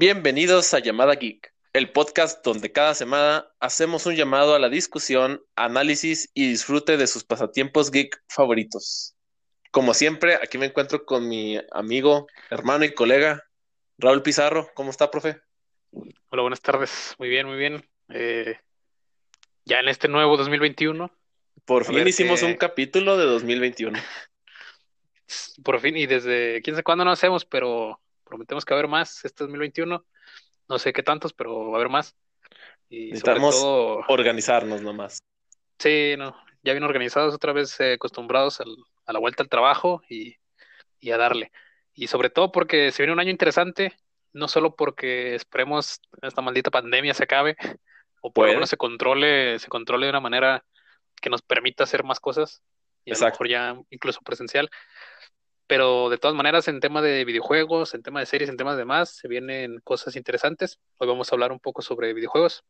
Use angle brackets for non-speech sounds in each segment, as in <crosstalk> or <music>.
Bienvenidos a Llamada Geek, el podcast donde cada semana hacemos un llamado a la discusión, análisis y disfrute de sus pasatiempos geek favoritos. Como siempre, aquí me encuentro con mi amigo, hermano y colega, Raúl Pizarro. ¿Cómo está, profe? Hola, buenas tardes. Muy bien, muy bien. Eh, ya en este nuevo 2021. Por fin hicimos un capítulo de 2021. <laughs> Por fin, y desde quién sabe cuándo no hacemos, pero prometemos que va a haber más este 2021. No sé qué tantos, pero va a haber más. Y Necesitamos organizarnos nomás. Sí, no, ya bien organizados, otra vez eh, acostumbrados a la vuelta al trabajo y, a darle. Y sobre todo porque se viene un año interesante, no solo porque esperemos esta maldita pandemia se acabe, o por lo menos se controle, se controle de una manera que nos permita hacer más cosas, y a lo mejor ya incluso presencial, pero de todas maneras, en tema de videojuegos, en tema de series, en temas de demás, se vienen cosas interesantes. Hoy vamos a hablar un poco sobre videojuegos,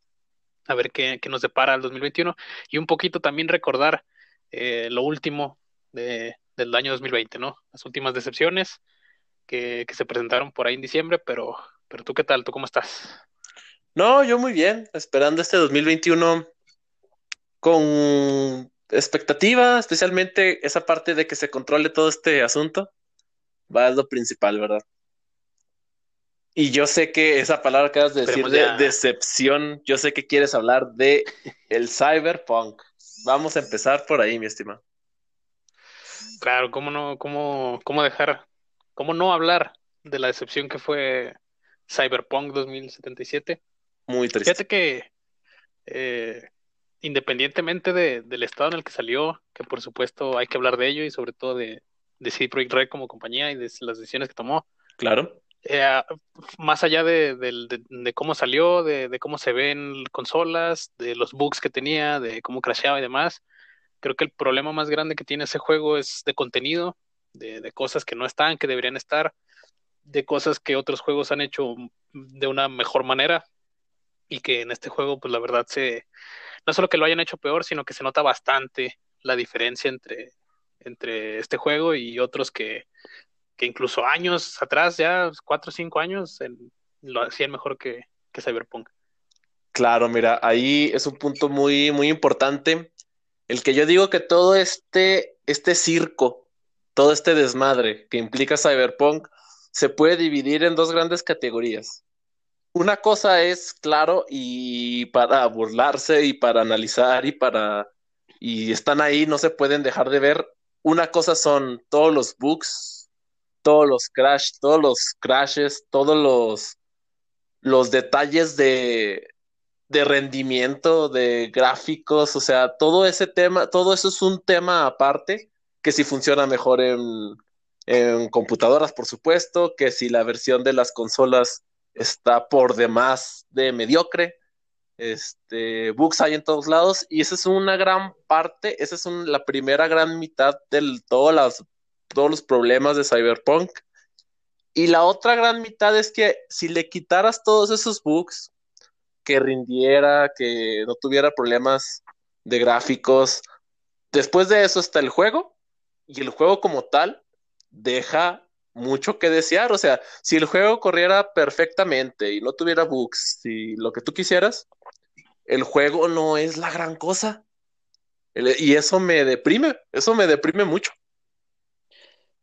a ver qué, nos depara el 2021 y un poquito también recordar eh, lo último de, del año 2020, ¿no? Las últimas decepciones que, que, se presentaron por ahí en diciembre, pero, pero tú qué tal, tú cómo estás? No, yo muy bien, esperando este 2021 con expectativa, especialmente esa parte de que se controle todo este asunto, va a lo principal, ¿verdad? Y yo sé que esa palabra que acabas de decir de decepción, yo sé que quieres hablar de el cyberpunk. Vamos a empezar por ahí, mi estimado. Claro, cómo no, cómo, cómo dejar, cómo no hablar de la decepción que fue Cyberpunk 2077. Muy triste. Fíjate que eh, independientemente de, del estado en el que salió, que por supuesto hay que hablar de ello y sobre todo de, de CD Projekt Red como compañía y de las decisiones que tomó. Claro. Eh, más allá de, de, cómo salió, de, cómo se ven consolas, de los bugs que tenía, de cómo crasheaba y demás, creo que el problema más grande que tiene ese juego es de contenido, de, cosas que no están, que deberían estar, de cosas que otros juegos han hecho de una mejor manera y que en este juego, pues la verdad se, no solo que lo hayan hecho peor, sino que se nota bastante la diferencia entre, entre este juego y otros que, que incluso años atrás, ya cuatro o cinco años, lo hacían mejor que, que Cyberpunk. Claro, mira, ahí es un punto muy, muy importante. El que yo digo que todo este, este circo, todo este desmadre que implica Cyberpunk, se puede dividir en dos grandes categorías una cosa es, claro, y para burlarse y para analizar y para... Y están ahí, no se pueden dejar de ver. Una cosa son todos los bugs, todos los crash, todos los crashes, todos los, los detalles de, de rendimiento, de gráficos, o sea, todo ese tema, todo eso es un tema aparte que si funciona mejor en, en computadoras, por supuesto, que si la versión de las consolas está por demás de mediocre. Este, bugs hay en todos lados y esa es una gran parte, esa es la primera gran mitad de todos los problemas de Cyberpunk. Y la otra gran mitad es que si le quitaras todos esos bugs, que rindiera, que no tuviera problemas de gráficos, después de eso está el juego y el juego como tal deja mucho que desear. O sea, si el juego corriera perfectamente y no tuviera bugs y lo que tú quisieras, el juego no es la gran cosa. y eso me deprime, eso me deprime mucho.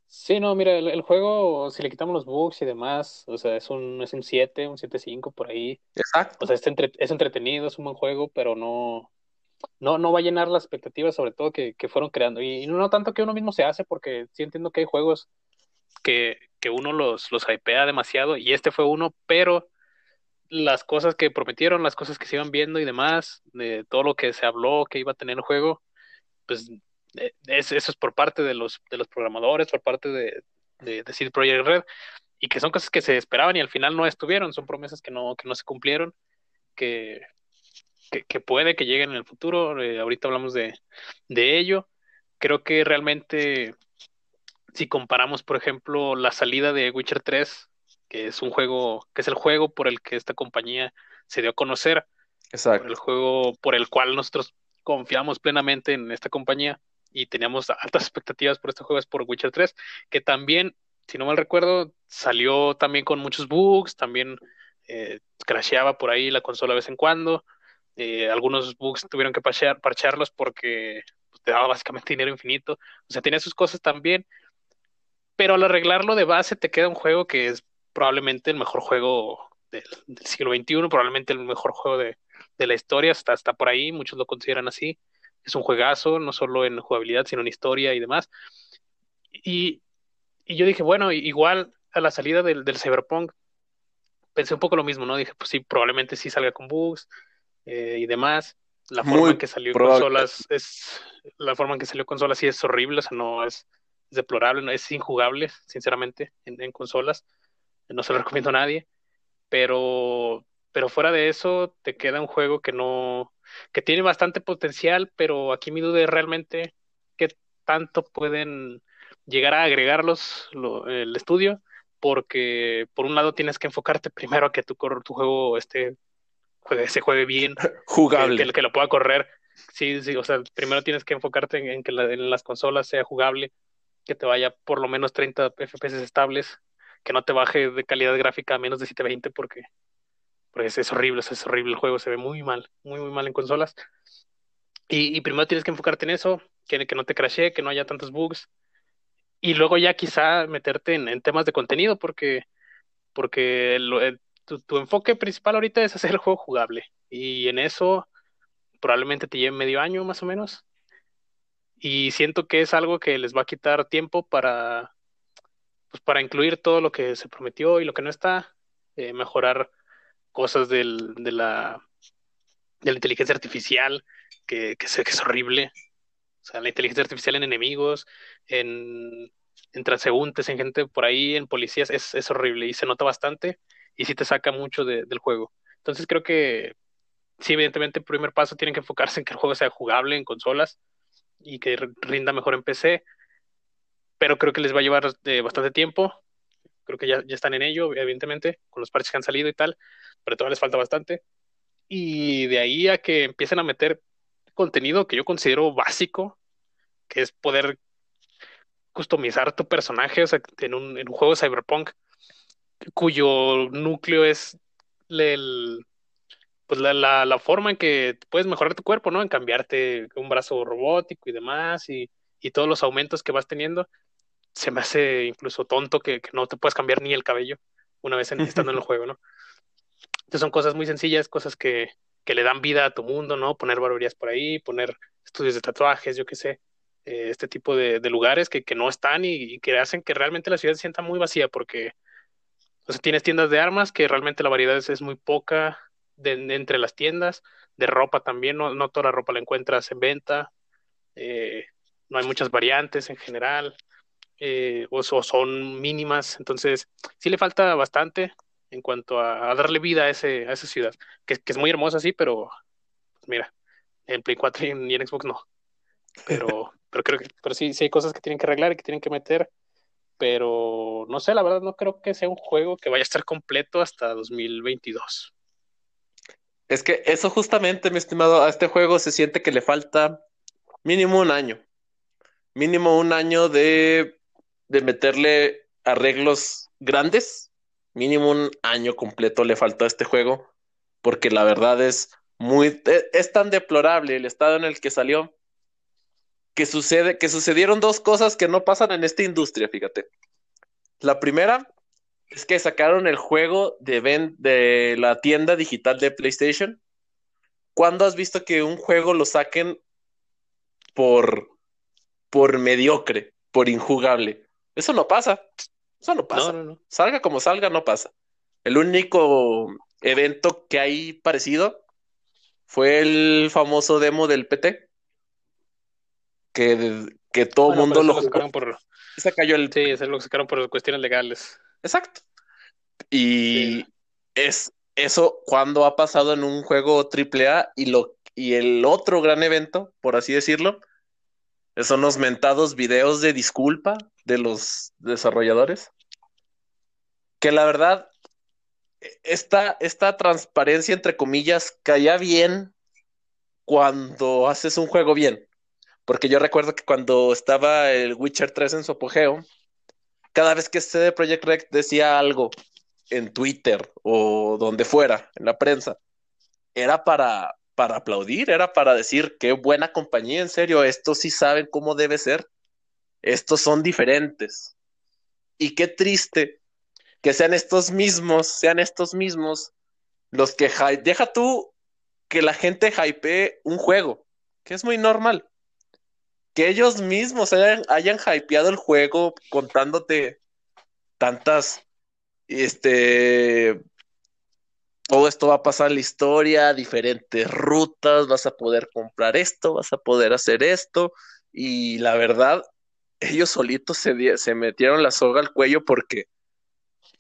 Sí, no, mira, el, juego, si le quitamos los bugs y demás, o sea, es un, es un 7, un 7.5 por ahí. Exacto. O sea, es, es entretenido, es un buen juego, pero no, no, no va a llenar las expectativas, sobre todo que, que fueron creando. Y, y, no tanto que uno mismo se hace, porque sí entiendo que hay juegos que, uno los, los hypea demasiado y este fue uno, pero las cosas que prometieron, las cosas que se iban viendo y demás, de todo lo que se habló que iba a tener el juego, pues eh, eso es por parte de los, de los programadores, por parte de, de, de CD Projekt Red, y que son cosas que se esperaban y al final no estuvieron, son promesas que no, que no se cumplieron, que, que, puede que lleguen en el futuro, eh, ahorita hablamos de, de ello, creo que realmente si comparamos, por ejemplo, la salida de Witcher 3, que es un juego, que es el juego por el que esta compañía se dio a conocer, Exacto. el juego por el cual nosotros confiamos plenamente en esta compañía y teníamos altas expectativas por este juego es por Witcher 3, que también, si no mal recuerdo, salió también con muchos bugs, también eh, crasheaba por ahí la consola de vez en cuando, eh, algunos bugs tuvieron que parchearlos porque pues, te daba básicamente dinero infinito, o sea, tenía sus cosas también, pero al arreglarlo de base te queda un juego que es probablemente el mejor juego del, siglo XXI, probablemente el mejor juego de, la historia, está, está por ahí, muchos lo consideran así, es un juegazo, no solo en jugabilidad, sino en historia y demás. Y, y yo dije, bueno, igual a la salida del, del Cyberpunk, pensé un poco lo mismo, ¿no? Dije, pues sí, probablemente sí salga con bugs eh, y demás. La forma en que salió consolas es la forma en que salió consolas sí es horrible, o sea, no es, deplorable, no es injugable, sinceramente, en, consolas. No se lo <laughs> recomiendo a nadie, pero pero fuera de eso te queda un juego que no que tiene bastante potencial, pero aquí mi duda es realmente qué tanto pueden llegar a agregarlos el estudio porque por un lado tienes que enfocarte primero a que tu, tu juego esté, se juegue bien, <laughs> jugable, que, lo pueda correr. Sí, sí, o sea, primero tienes que enfocarte en, que en las consolas sea jugable, que te vaya por lo menos 30 FPS estables, que no te baje de calidad gráfica a menos de 720 porque, porque es, horrible, es horrible el juego, se ve muy mal, muy, muy mal en consolas. Y, primero tienes que enfocarte en eso, que, no te crashee, que no haya tantos bugs, y luego ya quizá meterte en, temas de contenido, porque, porque tu, enfoque principal ahorita es hacer el juego jugable. Y en eso probablemente te lleve medio año más o menos. Y siento que es algo que les va a quitar tiempo para, pues para incluir todo lo que se prometió y lo que no está, eh, mejorar cosas del, de, la, de la inteligencia artificial, que, que que es horrible. O sea, la inteligencia artificial en enemigos, en, en transeúntes, en gente por ahí, en policías, es, es horrible y se nota bastante y sí te saca mucho del juego. Entonces creo que sí, evidentemente, el primer paso tienen que enfocarse en que el juego sea jugable en consolas y que rinda mejor en PC, pero creo que les va a llevar eh, bastante tiempo. Creo que ya, ya están en ello, evidentemente, con los parches que han salido y tal, pero todavía les falta bastante. Y de ahí a que empiecen a meter contenido que yo considero básico, que es poder customizar tu personaje, o sea, en un, en un juego Cyberpunk cuyo núcleo es el, pues la, la, la, forma en que puedes mejorar tu cuerpo, ¿no? En cambiarte un brazo robótico y demás, y, y todos los aumentos que vas teniendo, se me hace incluso tonto que, que no te puedes cambiar ni el cabello una vez estando en el <laughs> juego, ¿no? Entonces son cosas muy sencillas, cosas que, que le dan vida a tu mundo, ¿no? Poner barberías por ahí, poner estudios de tatuajes, yo qué sé, eh, este tipo de, lugares que, no están y, que hacen que realmente la ciudad se sienta muy vacía porque, o sea, tienes tiendas de armas que realmente la variedad es, muy poca de, entre las tiendas, de ropa también, no, no, toda la ropa la encuentras en venta, eh, no hay muchas variantes en general, eh, o, son mínimas, entonces sí le falta bastante en cuanto a, darle vida a, ese, a esa ciudad, que, es muy hermosa, sí, pero pues mira, en Play 4 y en, Xbox no. Pero, <laughs> pero creo que pero sí, sí hay cosas que tienen que arreglar y que tienen que meter. Pero no sé, la verdad no creo que sea un juego que vaya a estar completo hasta 2022. Es que eso justamente, mi estimado, a este juego se siente que le falta mínimo un año. Mínimo un año de, de meterle arreglos grandes mínimo un año completo le faltó a este juego, porque la verdad es muy, e, es tan deplorable el estado en el que salió, que sucede, que sucedieron dos cosas que no pasan en esta industria, fíjate. La primera es que sacaron el juego de, de la tienda digital de PlayStation. ¿Cuándo has visto que un juego lo saquen por, por mediocre, por injugable? Eso no pasa. Eso no pasa. Salga como salga, no pasa. El único evento que hay parecido fue el famoso demo del PT. Que, que todo el mundo lo, sacaron por. Se cayó el. Sí, se lo sacaron por cuestiones legales. Exacto. Y es eso cuando ha pasado en un juego AAA y lo y el otro gran evento, por así decirlo, son los mentados videos de disculpa de los desarrolladores que la verdad, esta, esta transparencia, entre comillas, caía bien cuando haces un juego bien. Porque yo recuerdo que cuando estaba el Witcher 3 en su apogeo, cada vez que CD Projekt Red decía algo en Twitter o donde fuera, en la prensa, era para, para aplaudir, era para decir qué buena compañía, en serio, estos sí saben cómo debe ser, estos son diferentes. Y qué triste que sean estos mismos, sean estos mismos los que deja tú que la gente hypee un juego, que es muy normal. Que ellos mismos hayan, hypeado el juego contándote tantas, este, todo esto va a pasar en la historia, diferentes rutas, vas a poder comprar esto, vas a poder hacer esto, y la verdad, ellos solitos se, se metieron la soga al cuello porque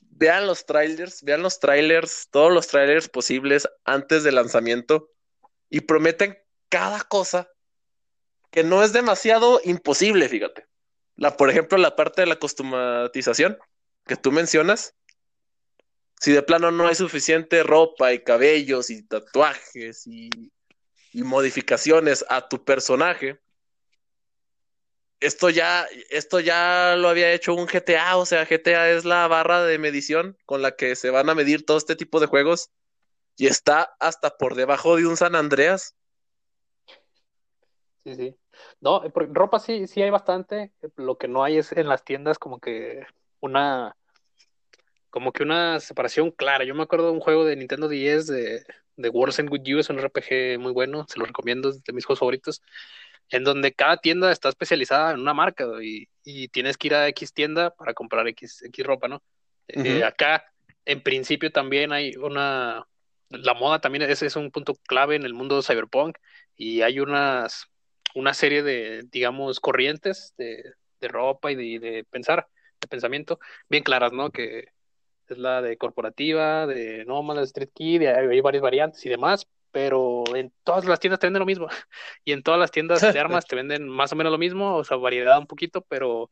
vean los trailers, vean los trailers, todos los trailers posibles antes del lanzamiento y prometen cada cosa que no es demasiado imposible, fíjate. La, por ejemplo, la parte de la customatización que tú mencionas, si de plano no hay suficiente ropa y cabellos y tatuajes y, y modificaciones a tu personaje, esto ya, esto ya lo había hecho un GTA, o sea, GTA es la barra de medición con la que se van a medir todo este tipo de juegos y está hasta por debajo de un San Andreas. Sí, sí. No, ropa sí, sí hay bastante. Lo que no hay es en las tiendas como que una como que una separación clara. Yo me acuerdo de un juego de Nintendo 10 de, de World's End With You, es un RPG muy bueno, se lo recomiendo, es de mis juegos favoritos en donde cada tienda está especializada en una marca y, tienes que ir a X tienda para comprar X, X ropa, ¿no? Eh, acá, en principio, también hay una... La moda también ese es un punto clave en el mundo de cyberpunk y hay unas una serie de, digamos, corrientes de, ropa y de, pensar, de pensamiento, bien claras, ¿no? Que es la de corporativa, de nómada, street kid, hay varias variantes y demás, pero en todas las tiendas te venden lo mismo. <laughs> Y en todas las tiendas de armas te venden más o menos lo mismo, o sea, variedad un poquito, pero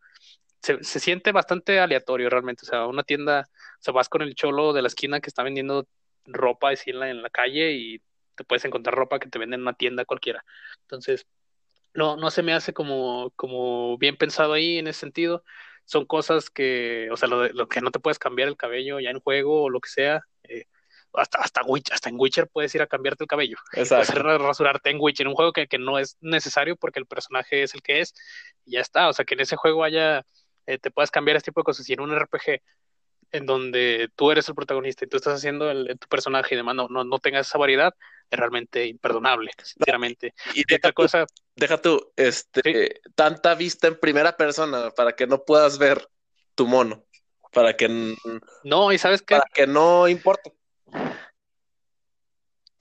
se, siente bastante aleatorio realmente. O sea, una tienda, o sea, vas con el cholo de la esquina que está vendiendo ropa así en la, en la calle y te puedes encontrar ropa que te venden en una tienda cualquiera. Entonces, no, no se me hace como, como bien pensado ahí en ese sentido. Son cosas que, o sea, lo, lo que no te puedes cambiar el cabello ya en juego o lo que sea. Eh, hasta, hasta, hasta en Witcher puedes ir a cambiarte el cabello. <laughs> Exacto. Puedes rasurarte en Witcher, un juego que, que, no es necesario porque el personaje es el que es y ya está. O sea, que en ese juego haya, eh, te puedas cambiar este tipo de cosas. Y en un RPG en donde tú eres el protagonista y tú estás haciendo el, tu personaje y demás, no, no, tengas esa variedad, es realmente imperdonable, sinceramente. y, deja otra cosa. Deja tú, este, tanta vista en primera persona para que no puedas ver tu mono. Para que no, y sabes que para que no importe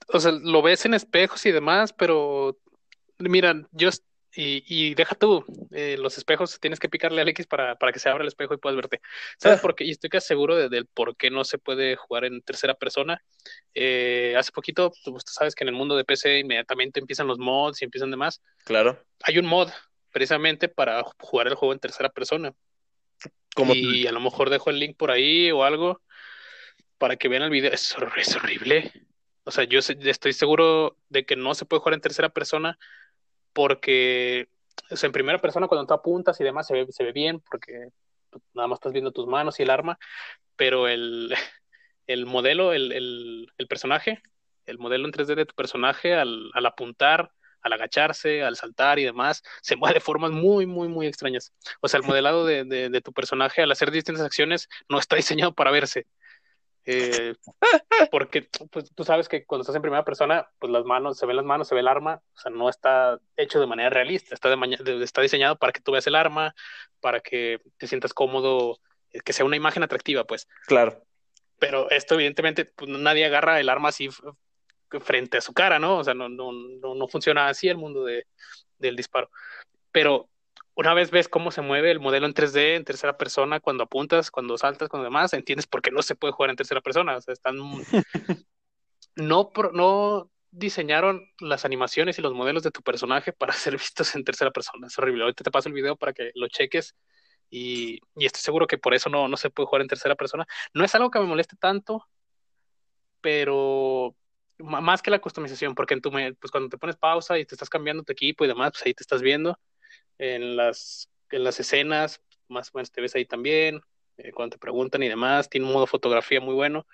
o sea, lo ves en espejos y demás, pero mira, yo y, y deja tú, eh, los espejos tienes que picarle al X para, para que se abra el espejo y puedas verte. ¿Sabes ah. por qué? Y estoy casi seguro del por qué no se puede jugar en tercera persona. Eh, hace poquito, tú, sabes que en el mundo de PC inmediatamente empiezan los mods y empiezan demás. Claro. Hay un mod precisamente para jugar el juego en tercera persona. y a lo mejor dejo el link por ahí o algo para que vean el video. Es, es horrible. O sea, yo estoy seguro de que no se puede jugar en tercera persona porque o sea, en primera persona cuando tú apuntas y demás se ve, se ve bien porque nada más estás viendo tus manos y el arma, pero el, <laughs> el modelo, el, el, el, personaje, el modelo en 3D de tu personaje al, al, apuntar, al agacharse, al saltar y demás, se mueve de formas muy, muy, muy extrañas. O sea, el modelado de, de, de tu personaje al hacer distintas acciones no está diseñado para verse. Eh, <laughs> porque pues, tú sabes que cuando estás en primera persona, pues las manos, se ven las manos, se ve el arma, o sea, no está hecho de manera realista, está, de, está diseñado para que tú veas el arma, para que te sientas cómodo, eh, que sea una imagen atractiva, pues. Claro. Pero esto, evidentemente, pues, nadie agarra el arma así frente a su cara, ¿no? O sea, no, no, no, no funciona así el mundo de, del disparo. Pero una vez ves cómo se mueve el modelo en 3D, en tercera persona, cuando apuntas, cuando saltas, cuando demás, entiendes por qué no se puede jugar en tercera persona. O sea, están. <laughs> no, no diseñaron las animaciones y los modelos de tu personaje para <laughs> ser vistos en tercera persona. Es horrible. Ahorita te paso el video para que lo cheques. Y, y estoy seguro que por eso no, no se puede jugar en tercera persona. No es algo que me moleste tanto, pero más que la customización, porque en tu, pues cuando te pones pausa y te estás cambiando tu equipo y demás, pues ahí te estás viendo en las, en las escenas, más o menos te ves ahí también. eh, cuando te preguntan y demás, tiene un modo fotografía muy bueno,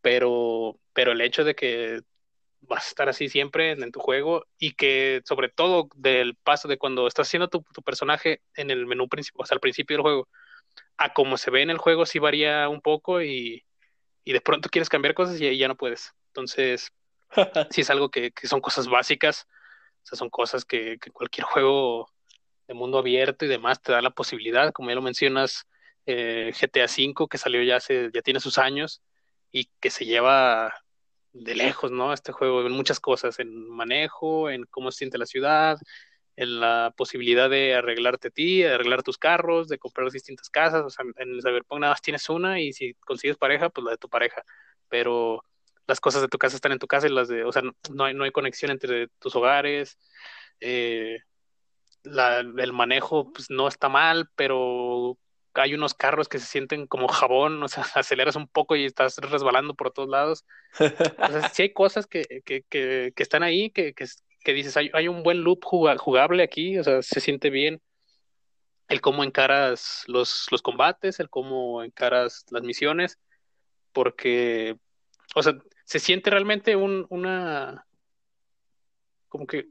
pero, pero el hecho de que vas a estar así siempre en, tu juego y que sobre todo del paso de cuando estás haciendo tu, personaje en el menú principal, o sea, al principio del juego, a como se ve en el juego sí varía un poco y, y de pronto quieres cambiar cosas y, ya no puedes. Entonces, <laughs> sí es algo que, que, son cosas básicas, o sea, son cosas que, que cualquier juego de mundo abierto y demás te da la posibilidad, como ya lo mencionas, eh, GTA V que salió ya hace, ya tiene sus años y que se lleva de lejos, ¿no? Este juego en muchas cosas, en manejo, en cómo se siente la ciudad, en la posibilidad de arreglarte a ti, de arreglar tus carros, de comprar distintas casas, o sea, en el Cyberpunk nada más tienes una y si consigues pareja, pues la de tu pareja, pero las cosas de tu casa están en tu casa y las de, o sea, no hay, no hay conexión entre tus hogares, eh, la, el manejo pues no está mal, pero hay unos carros que se sienten como jabón, o sea, <laughs> aceleras un poco y estás resbalando por todos lados. O sea, sí hay cosas que, que, que, que están ahí, que, que, dices, hay, hay, un buen loop jugable aquí, o sea, se siente bien el cómo encaras los, los combates, el cómo encaras las misiones, porque, o sea, se siente realmente un, una, como que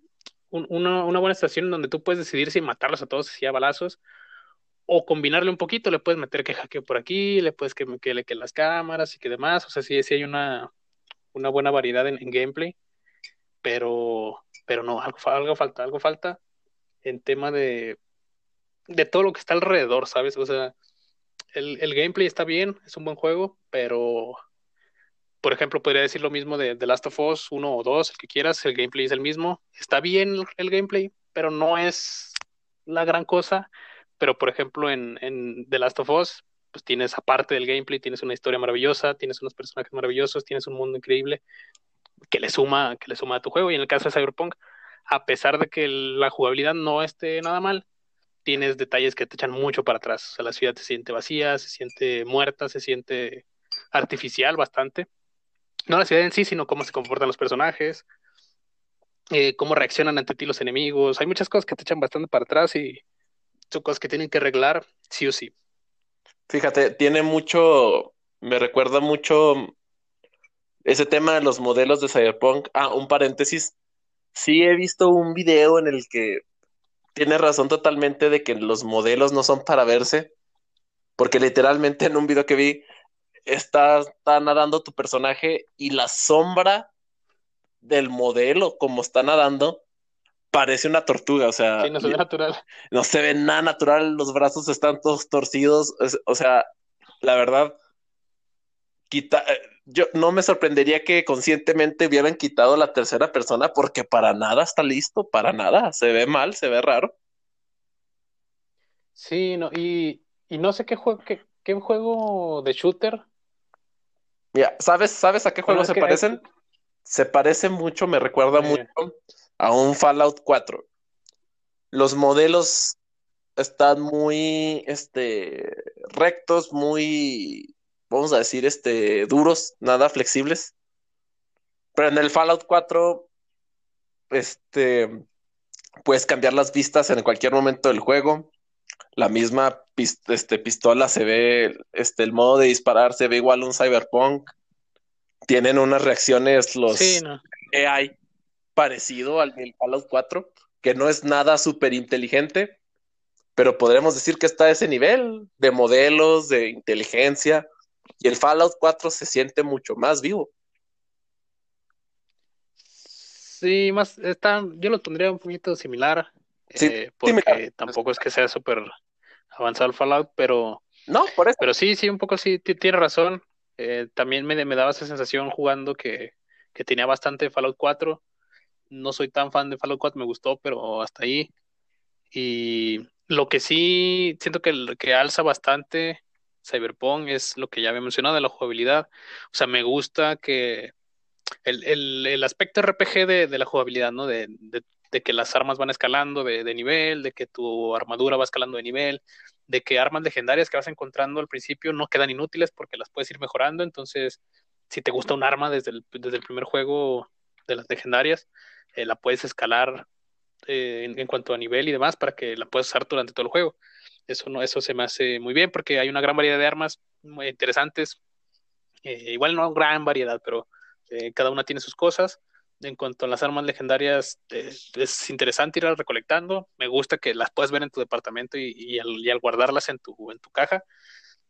una, buena estación donde tú puedes decidir si matarlos a todos así a balazos o combinarle un poquito, le puedes meter que hackeo por aquí, le puedes que, que, que las cámaras y que demás, o sea, sí, sí hay una, una buena variedad en, gameplay, pero, pero no, algo, algo falta, algo falta en tema de, de todo lo que está alrededor, ¿sabes? O sea, el, el gameplay está bien, es un buen juego, pero por ejemplo, podría decir lo mismo de The Last of Us 1 o 2, el que quieras, el gameplay es el mismo. Está bien el gameplay, pero no es la gran cosa pero por ejemplo en, en The Last of Us, pues tienes aparte del gameplay, tienes una historia maravillosa, tienes unos personajes maravillosos, tienes un mundo increíble que le suma, que le suma a tu juego. Y en el caso de Cyberpunk, a pesar de que la jugabilidad no esté nada mal, tienes detalles que te echan mucho para atrás. O sea, la ciudad se siente vacía, se siente muerta, se siente artificial bastante. No la ciudad en sí, sino cómo se comportan los personajes, eh, cómo reaccionan ante ti los enemigos. Hay muchas cosas que te echan bastante para atrás y, son cosas que tienen que arreglar sí o sí. Fíjate, tiene mucho, me recuerda mucho ese tema de los modelos de Cyberpunk. Ah, un paréntesis. Sí he visto un video en el que tiene razón totalmente de que los modelos no son para verse, porque literalmente en un video que vi está, está nadando tu personaje y la sombra del modelo como está nadando parece una tortuga, o sea. Sí, no se ve natural. No se ve nada natural, los brazos están todos torcidos, o sea, la verdad, quita, eh, yo no me sorprendería que conscientemente hubieran quitado la tercera persona porque para nada está listo, para nada, se ve mal, se ve raro. Sí, no, y, y no sé qué juego, qué, qué juego de shooter. Mira, ¿sabes, ¿sabes a qué juego se parecen? Se parece mucho, me recuerda eh. mucho a un Fallout 4. Los modelos están muy este, rectos, muy, vamos a decir, este, duros, nada flexibles. Pero en el Fallout 4, este, puedes cambiar las vistas en cualquier momento del juego. La misma este, pistola se ve, este, el modo de disparar se ve igual a un cyberpunk. Tienen unas reacciones los AI parecido al del Fallout 4, que no es nada súper inteligente, pero podremos decir que está a ese nivel de modelos, de inteligencia, y el Fallout 4 se siente mucho más vivo. Sí, más está, yo lo tendría un poquito similar, eh, porque tampoco es que sea súper avanzado el Fallout, pero no, por eso. Pero sí, sí, un poco sí, tiene razón. Eh, también me, me, daba esa sensación jugando que, que tenía bastante Fallout 4 no soy tan fan de Fallout 4, me gustó, pero hasta ahí. Y lo que sí siento que, que alza bastante Cyberpunk es lo que ya había mencionado de la jugabilidad. O sea, me gusta que el, el, el aspecto RPG de, de, la jugabilidad, ¿no? De, de, de, que las armas van escalando de, nivel, de que tu armadura va escalando de nivel, de que armas legendarias que vas encontrando al principio no quedan inútiles porque las puedes ir mejorando. Entonces, si te gusta un arma desde el, desde el primer juego de las legendarias, eh, la puedes escalar eh, en, cuanto a nivel y demás para que la puedas usar durante todo el juego. Eso, no, eso se me hace muy bien porque hay una gran variedad de armas muy interesantes. Eh, igual no gran variedad, pero eh, cada una tiene sus cosas. En cuanto a las armas legendarias, es interesante ir recolectando. Me gusta que las puedas ver en tu departamento y, al, guardarlas en tu, en tu caja,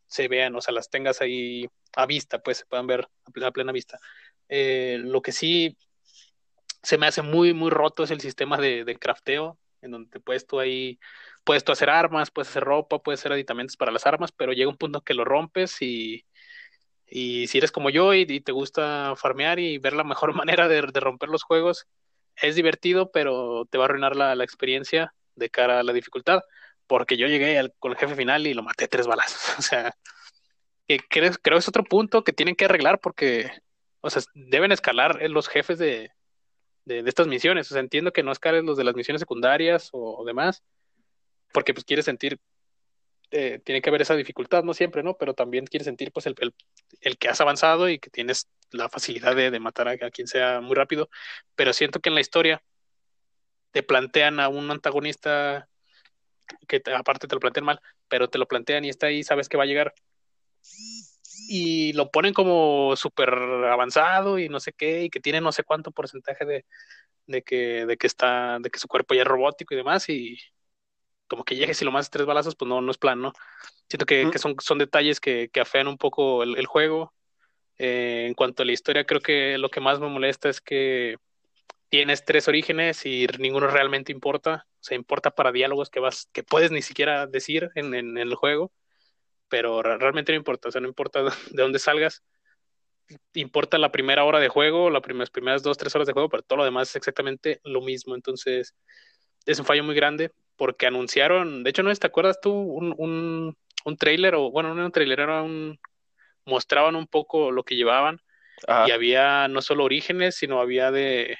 se vean, o sea, las tengas ahí a vista, pues se puedan ver a plena, vista. lo que sí se me hace muy, muy roto es el sistema de, de crafteo, en donde puedes tú ahí, puedes tú hacer armas, puedes hacer ropa, puedes hacer aditamentos para las armas, pero llega un punto que lo rompes y, y si eres como yo y, te gusta farmear y ver la mejor <laughs> manera de, romper los juegos, es divertido, pero te va a arruinar la, experiencia de cara a la dificultad, porque yo llegué al, con el jefe final y lo maté tres balazos, <laughs> o sea, que creo, creo es otro punto que tienen que arreglar porque, o sea, deben escalar los jefes de, de, estas misiones. O sea, entiendo que no escales los de las misiones secundarias o, demás, porque pues quieres sentir, eh, tiene que haber esa dificultad, no siempre, ¿no? Pero también quieres sentir pues el, el, que has avanzado y que tienes la facilidad de, matar a, quien sea muy rápido. Pero siento que en la historia te plantean a un antagonista que aparte te lo plantean mal, pero te lo plantean y está ahí, sabes que va a llegar y lo ponen como súper avanzado y no sé qué, y que tiene no sé cuánto porcentaje de, de, que, de que está, de que su cuerpo ya es robótico y demás, y como que llegues y lo más tres balazos, pues no, no es plan, ¿no? Siento que, que son, son detalles que, que afean un poco el, juego. Eh, en cuanto a la historia, creo que lo que más me molesta es que tienes tres orígenes y ninguno realmente importa. O sea, importa para diálogos que vas, que puedes ni siquiera decir en, en el juego pero realmente no importa, o sea, no importa <laughs> de dónde salgas, importa la primera hora de juego, las primeras, primeras dos, tres horas de juego, pero todo lo demás es exactamente lo mismo, entonces es un fallo muy grande porque anunciaron, de hecho, ¿no te acuerdas tú un, un, un trailer o, bueno, no un trailer, era un, mostraban un poco lo que llevaban y había no solo orígenes, sino había de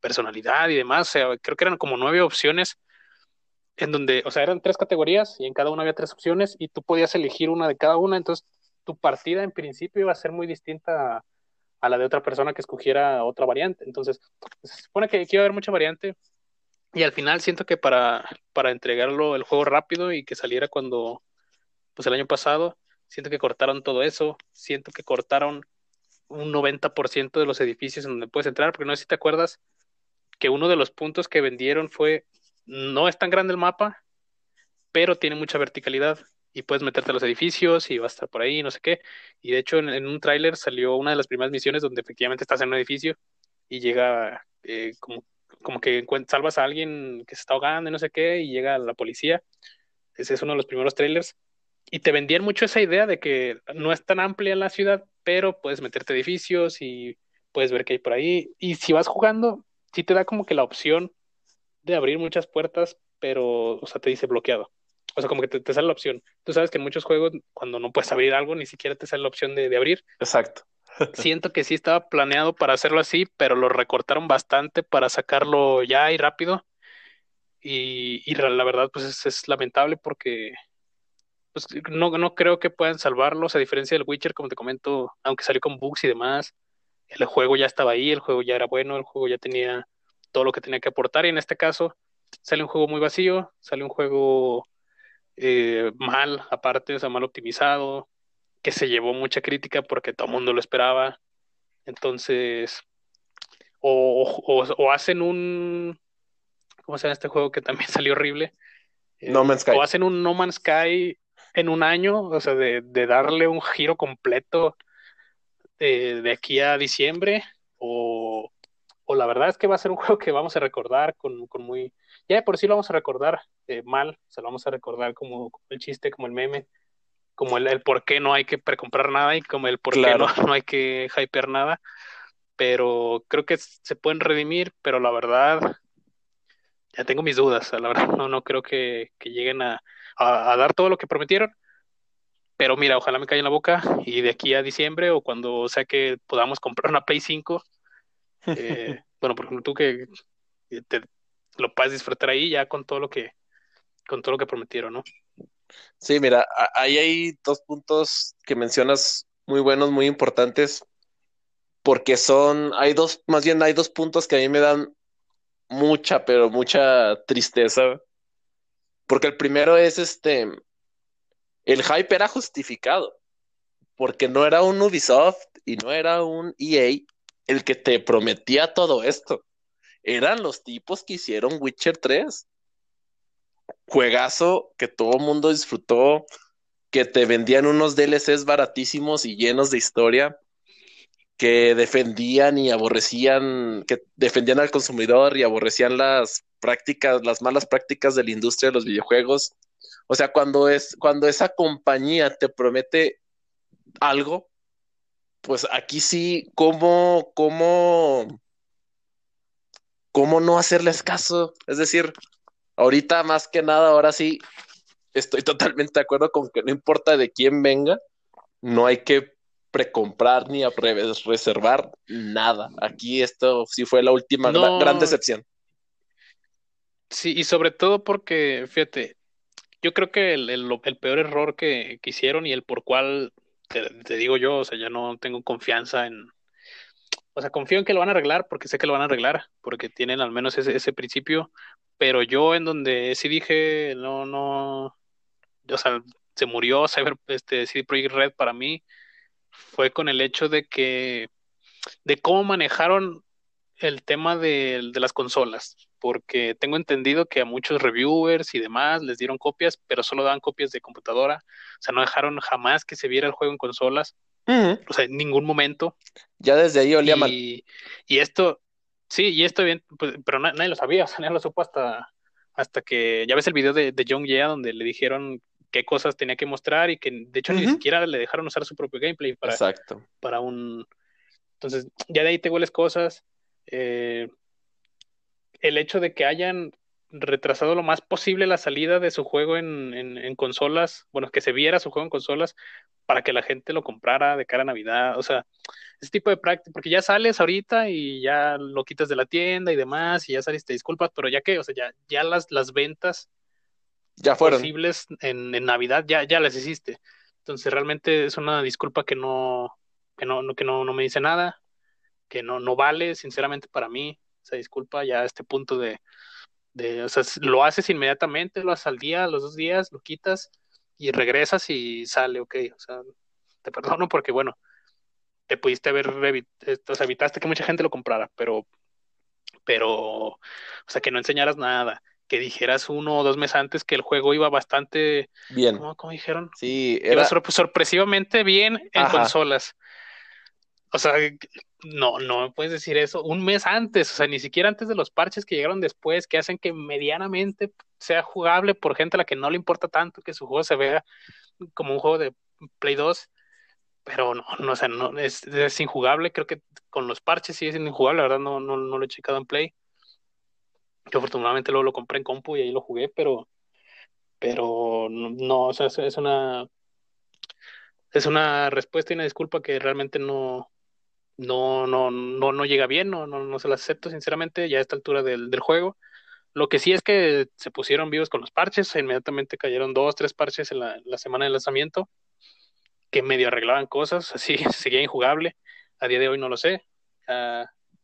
personalidad y demás, o sea, creo que eran como nueve opciones en donde, o sea, eran tres categorías y en cada una había tres opciones y tú podías elegir una de cada una, entonces tu partida en principio iba a ser muy distinta a, la de otra persona que escogiera otra variante. Entonces, se supone que, iba a haber mucha variante y al final siento que para, para entregarlo el juego rápido y que saliera cuando, pues el año pasado, siento que cortaron todo eso, siento que cortaron un 90% de los edificios en donde puedes entrar, porque no sé si te acuerdas que uno de los puntos que vendieron fue no es tan grande el mapa, pero tiene mucha verticalidad y puedes meterte a los edificios y vas a estar por ahí, no sé qué. Y de hecho en, un tráiler salió una de las primeras misiones donde efectivamente estás en un edificio y llega eh, como, como que salvas a alguien que se está ahogando y no sé qué y llega la policía. Ese es uno de los primeros trailers. Y te vendían mucho esa idea de que no es tan amplia la ciudad, pero puedes meterte edificios y puedes ver qué hay por ahí. Y si vas jugando, sí te da como que la opción de abrir muchas puertas, pero, o sea, te dice bloqueado. O sea, como que te, sale la opción. Tú sabes que en muchos juegos, cuando no puedes abrir algo, ni siquiera te sale la opción de, abrir. Exacto. Siento que sí estaba planeado para hacerlo así, pero lo recortaron bastante para sacarlo ya y rápido. Y, y la verdad, pues es, lamentable porque pues, no, no creo que puedan salvarlos, a diferencia del Witcher, como te comento, aunque salió con bugs y demás, el juego ya estaba ahí, el juego ya era bueno, el juego ya tenía todo lo que tenía que aportar. Y en este caso sale un juego muy vacío, sale un juego eh, mal, aparte, o sea, mal optimizado, que se llevó mucha crítica porque todo el mundo lo esperaba. Entonces, o, hacen un, ¿cómo se llama este juego que también <laughs> salió horrible? no Man's Sky. O hacen un No Man's Sky en un año, o sea, de, darle un giro completo de, de aquí a diciembre, o, o la verdad es que va a ser un <laughs> juego que vamos a recordar con, con muy, ya de por sí lo vamos a recordar eh, mal, o sea, lo vamos a recordar como, el chiste, como el meme, como el, el, por qué no hay que precomprar nada y como el por qué no, <laughs> no, hay que hypear nada, pero creo que se pueden redimir, pero la verdad, ya tengo mis dudas, la verdad, no, no creo que, que lleguen a, a, dar todo lo que prometieron, pero mira, ojalá me caiga en la boca y de aquí a diciembre o cuando sea que podamos comprar una Play 5, eh, <laughs> bueno, por ejemplo, tú que te lo puedes disfrutar ahí ya con todo lo que con todo lo que prometieron, ¿no? Sí, mira, ahí hay dos puntos que mencionas muy buenos, muy importantes, porque son, hay dos, más bien hay dos puntos que a mí me dan mucha, pero mucha tristeza. Porque el primero es este, el hype era justificado, porque no era un Ubisoft y no era un EA el que te prometía todo esto. Eran los tipos que hicieron Witcher 3. Juegazo que todo mundo disfrutó, que te vendían unos DLCs baratísimos y llenos de historia, que defendían y aborrecían, que defendían al consumidor y aborrecían las prácticas, las malas prácticas de la industria de los videojuegos. O sea, cuando es, cuando esa compañía te promete algo, pues aquí sí, ¿cómo, cómo, cómo no hacerles caso? Es decir, ahorita más que nada, ahora sí, estoy <laughs> totalmente de acuerdo con que no importa de quién venga, no hay que precomprar ni a reservar nada. Aquí esto sí fue la última gran, decepción. Sí, y sobre todo porque, fíjate, yo creo que el, peor error que, que, hicieron y el por cual te, digo yo, o sea, ya no tengo confianza en, o sea, confío en que lo van a arreglar porque sé que lo van a arreglar, porque tienen al menos ese, principio, pero yo en donde sí dije, no, no, o sea, se murió Cyber, este, CD Projekt Red para mí, fue con el hecho de que, de cómo manejaron el tema de, de las consolas porque tengo entendido que a muchos reviewers y demás les dieron copias, pero solo daban copias de computadora, o sea, no dejaron jamás que se viera el juego en consolas, o sea, en ningún momento. Ya desde ahí olía mal. Y esto, sí, y esto bien, pues, pero nadie lo sabía, <laughs> o sea, nadie lo supo hasta, hasta que, ya ves el video de, de John Yea donde le dijeron qué cosas tenía que mostrar y que de hecho ni siquiera le dejaron usar su propio gameplay para, Exacto. para un... Entonces, ya de ahí te hueles cosas. Eh, el hecho de que hayan retrasado lo más posible la salida de su juego en, en, consolas, bueno, que se viera su juego en consolas para que la gente lo comprara de cara a Navidad, o sea, ese tipo de práctica, porque ya sales ahorita y ya lo quitas de la tienda y demás, y ya saliste, disculpas, pero ya que, o sea, ya, ya las, las ventas ya fueron. posibles en, en Navidad ya, ya las hiciste. Entonces realmente es una disculpa que no, que no, que no, no me dice nada, que no, no vale, sinceramente, para mí se disculpa ya a este punto de, de, o sea, lo haces inmediatamente, lo haces al día, a los dos días, lo quitas y regresas y sale, ok, o sea, te perdono porque, bueno, te pudiste haber, o sea, evitaste que mucha gente lo comprara, pero, pero, o sea, que no enseñaras nada, que dijeras uno o dos meses antes que el juego iba bastante bien. ¿Cómo, dijeron? Sí, era... iba sorpresivamente bien en consolas. O sea, no, no puedes decir eso un mes antes, o sea, ni siquiera antes de los parches que llegaron después, que hacen que medianamente sea jugable por gente a la que no le importa tanto que su juego se vea como un juego de Play 2, pero no, no, o sea, no, es, es injugable, creo que con los parches sí es injugable, la verdad no, no, no lo he checado en Play. Yo afortunadamente luego lo compré en compu y ahí lo jugué, pero, pero no, o sea, es una, es una respuesta y una disculpa que realmente no, no, no, no, no llega bien, no, no, no se la acepto sinceramente ya a esta altura del, del juego. Lo que sí es que se pusieron vivos con los parches, inmediatamente cayeron dos, tres parches en la, la semana de lanzamiento, que medio arreglaban cosas, <laughs> así seguía injugable. A día de hoy no lo sé.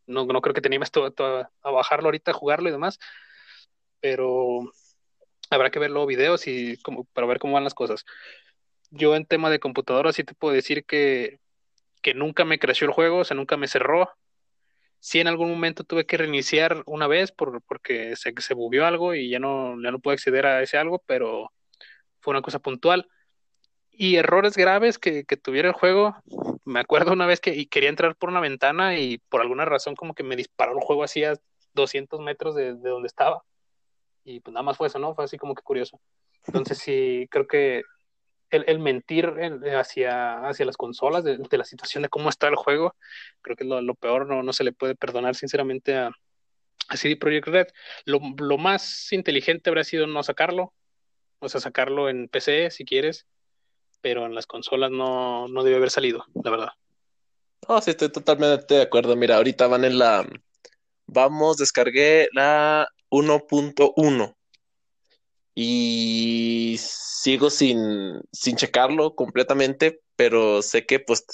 no, no creo que teníamos a, a bajarlo ahorita, a jugarlo y demás, pero habrá que ver luego videos y como, para ver cómo van las cosas. Yo en tema de computadora sí te puedo decir que que nunca me creció el juego, o sea, nunca me cerró. Sí, en algún momento tuve que reiniciar una vez por, porque se, se bugueó algo y ya no, ya no pude acceder a ese algo, pero fue una cosa puntual. Y errores graves que, tuviera el juego, me acuerdo una vez que quería entrar por una ventana y por alguna razón como que me disparó el juego así a 200 metros de, de donde estaba. Y pues nada más fue eso, ¿no? Fue así como que curioso. Entonces sí, creo que el, mentir hacia, hacia las consolas de, la situación de cómo está el juego, creo que es lo, peor, no, no se le puede perdonar sinceramente a, a CD Projekt Red. Lo, lo, más inteligente habría sido no sacarlo, o sea, sacarlo en PC si quieres, pero en las consolas no, no debe haber salido, la verdad. Oh, sí, estoy totalmente de acuerdo. Mira, ahorita van en la... Vamos, descargué la 1.1 y sigo sin, sin checarlo completamente, pero sé que, pues,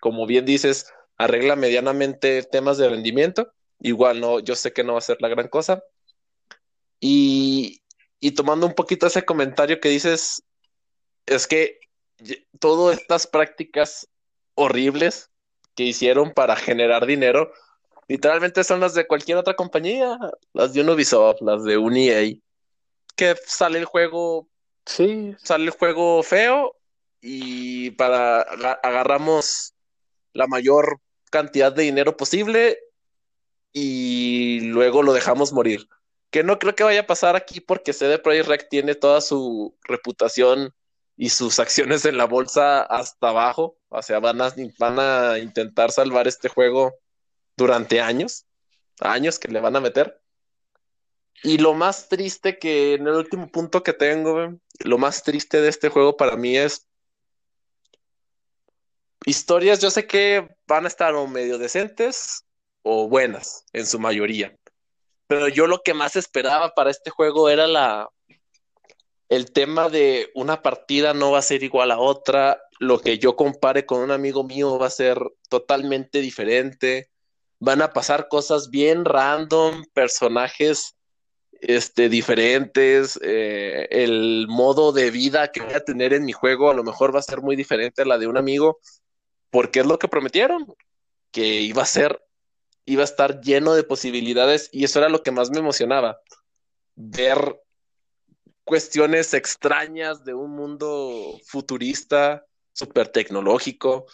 como bien dices, arregla medianamente temas de rendimiento igual no, yo sé que no va a ser la gran cosa. Y, y tomando un poquito ese comentario que dices, es que todas estas prácticas horribles que hicieron para generar dinero, literalmente son las de cualquier otra compañía, las de un las de un EA, que sale el juego, sí, sale el juego feo y para agarramos la mayor cantidad de dinero posible y luego lo dejamos morir. Que no creo que vaya a pasar aquí porque CD Projekt Red tiene toda su reputación y sus acciones en la bolsa hasta abajo. O sea, van a, van a intentar salvar este juego durante años, años que le van a meter. Y lo más triste que en el último punto que tengo, lo más triste de este juego para mí es historias, yo sé que van a estar o medio decentes o buenas en su mayoría. Pero yo lo que más esperaba para este juego era la el tema de una partida no va a ser igual a otra, lo que yo compare con un amigo mío va a ser totalmente diferente, van a pasar cosas bien random, personajes este, diferentes, eh, el modo de vida que voy a tener en mi juego a lo mejor va a ser muy diferente a la de un amigo, porque es lo que prometieron, que iba a ser, iba a estar lleno de posibilidades y eso era lo que más me emocionaba, ver cuestiones extrañas de un mundo futurista, súper tecnológico.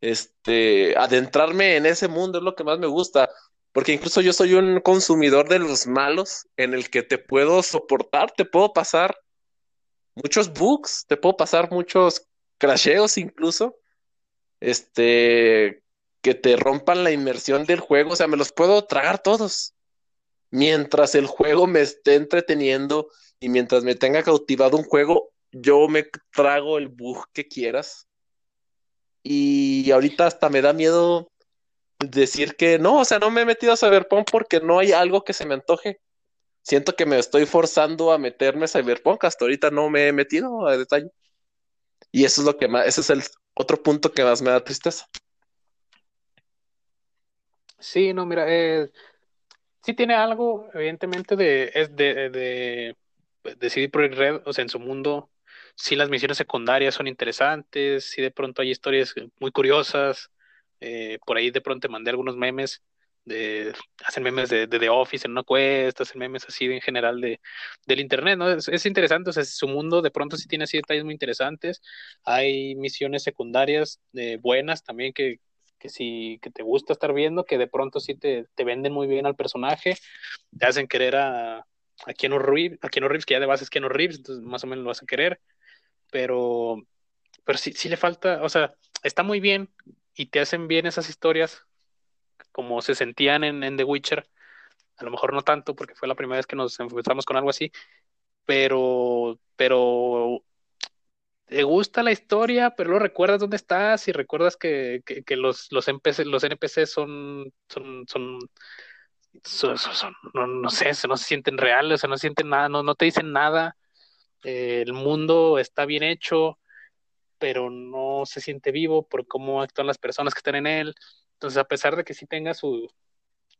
Este, adentrarme en ese mundo es lo que más me gusta, porque incluso yo soy un consumidor de los malos en el que te puedo soportar, te puedo pasar muchos bugs, te puedo pasar muchos crasheos incluso, este, que te rompan la inmersión del juego, o sea, me los puedo tragar todos. Mientras el juego me esté entreteniendo y mientras me tenga cautivado un juego, yo me trago el bug que quieras. Y ahorita hasta me da miedo decir que no, o sea, no me he metido a Cyberpunk porque no hay algo que se me antoje. Siento que me estoy forzando a meterme a Cyberpunk, hasta ahorita no me he metido a detalle. Y eso es lo que más, ese es el otro punto que más me da tristeza. Sí, no, mira, eh, sí tiene algo, evidentemente, de, es de, de, decidir por Red, o sea, en su mundo, sí las misiones secundarias son interesantes, sí de pronto hay historias muy curiosas, eh, por ahí de pronto mandé algunos memes, de, hacen memes de, de The Office en una cuesta, hacen memes así en general de, del Internet, ¿no? Es, interesante, o sea, su mundo de pronto sí tiene así detalles muy interesantes, hay misiones secundarias eh, buenas también que, que si que te gusta estar viendo, que de pronto sí te, te venden muy bien al personaje, te hacen querer a, a Keanu Reeves, a Keanu Reeves, que ya de base es Keanu Reeves, entonces más o menos lo vas a querer, pero, pero sí, sí le falta, o sea, está muy bien y te hacen bien esas historias como se sentían en, The Witcher, a lo mejor no tanto porque fue la primera vez que nos enfrentamos con algo así, pero, pero te gusta la historia, pero luego recuerdas dónde estás y recuerdas que, que, los, los, NPC, los NPC son, son, son no, no, sé, no se sienten reales, o sea, no sienten nada, no, no te dicen nada. El mundo está bien hecho, pero no se siente vivo por cómo actúan las personas que están en él. Entonces, a pesar de que sí tenga su,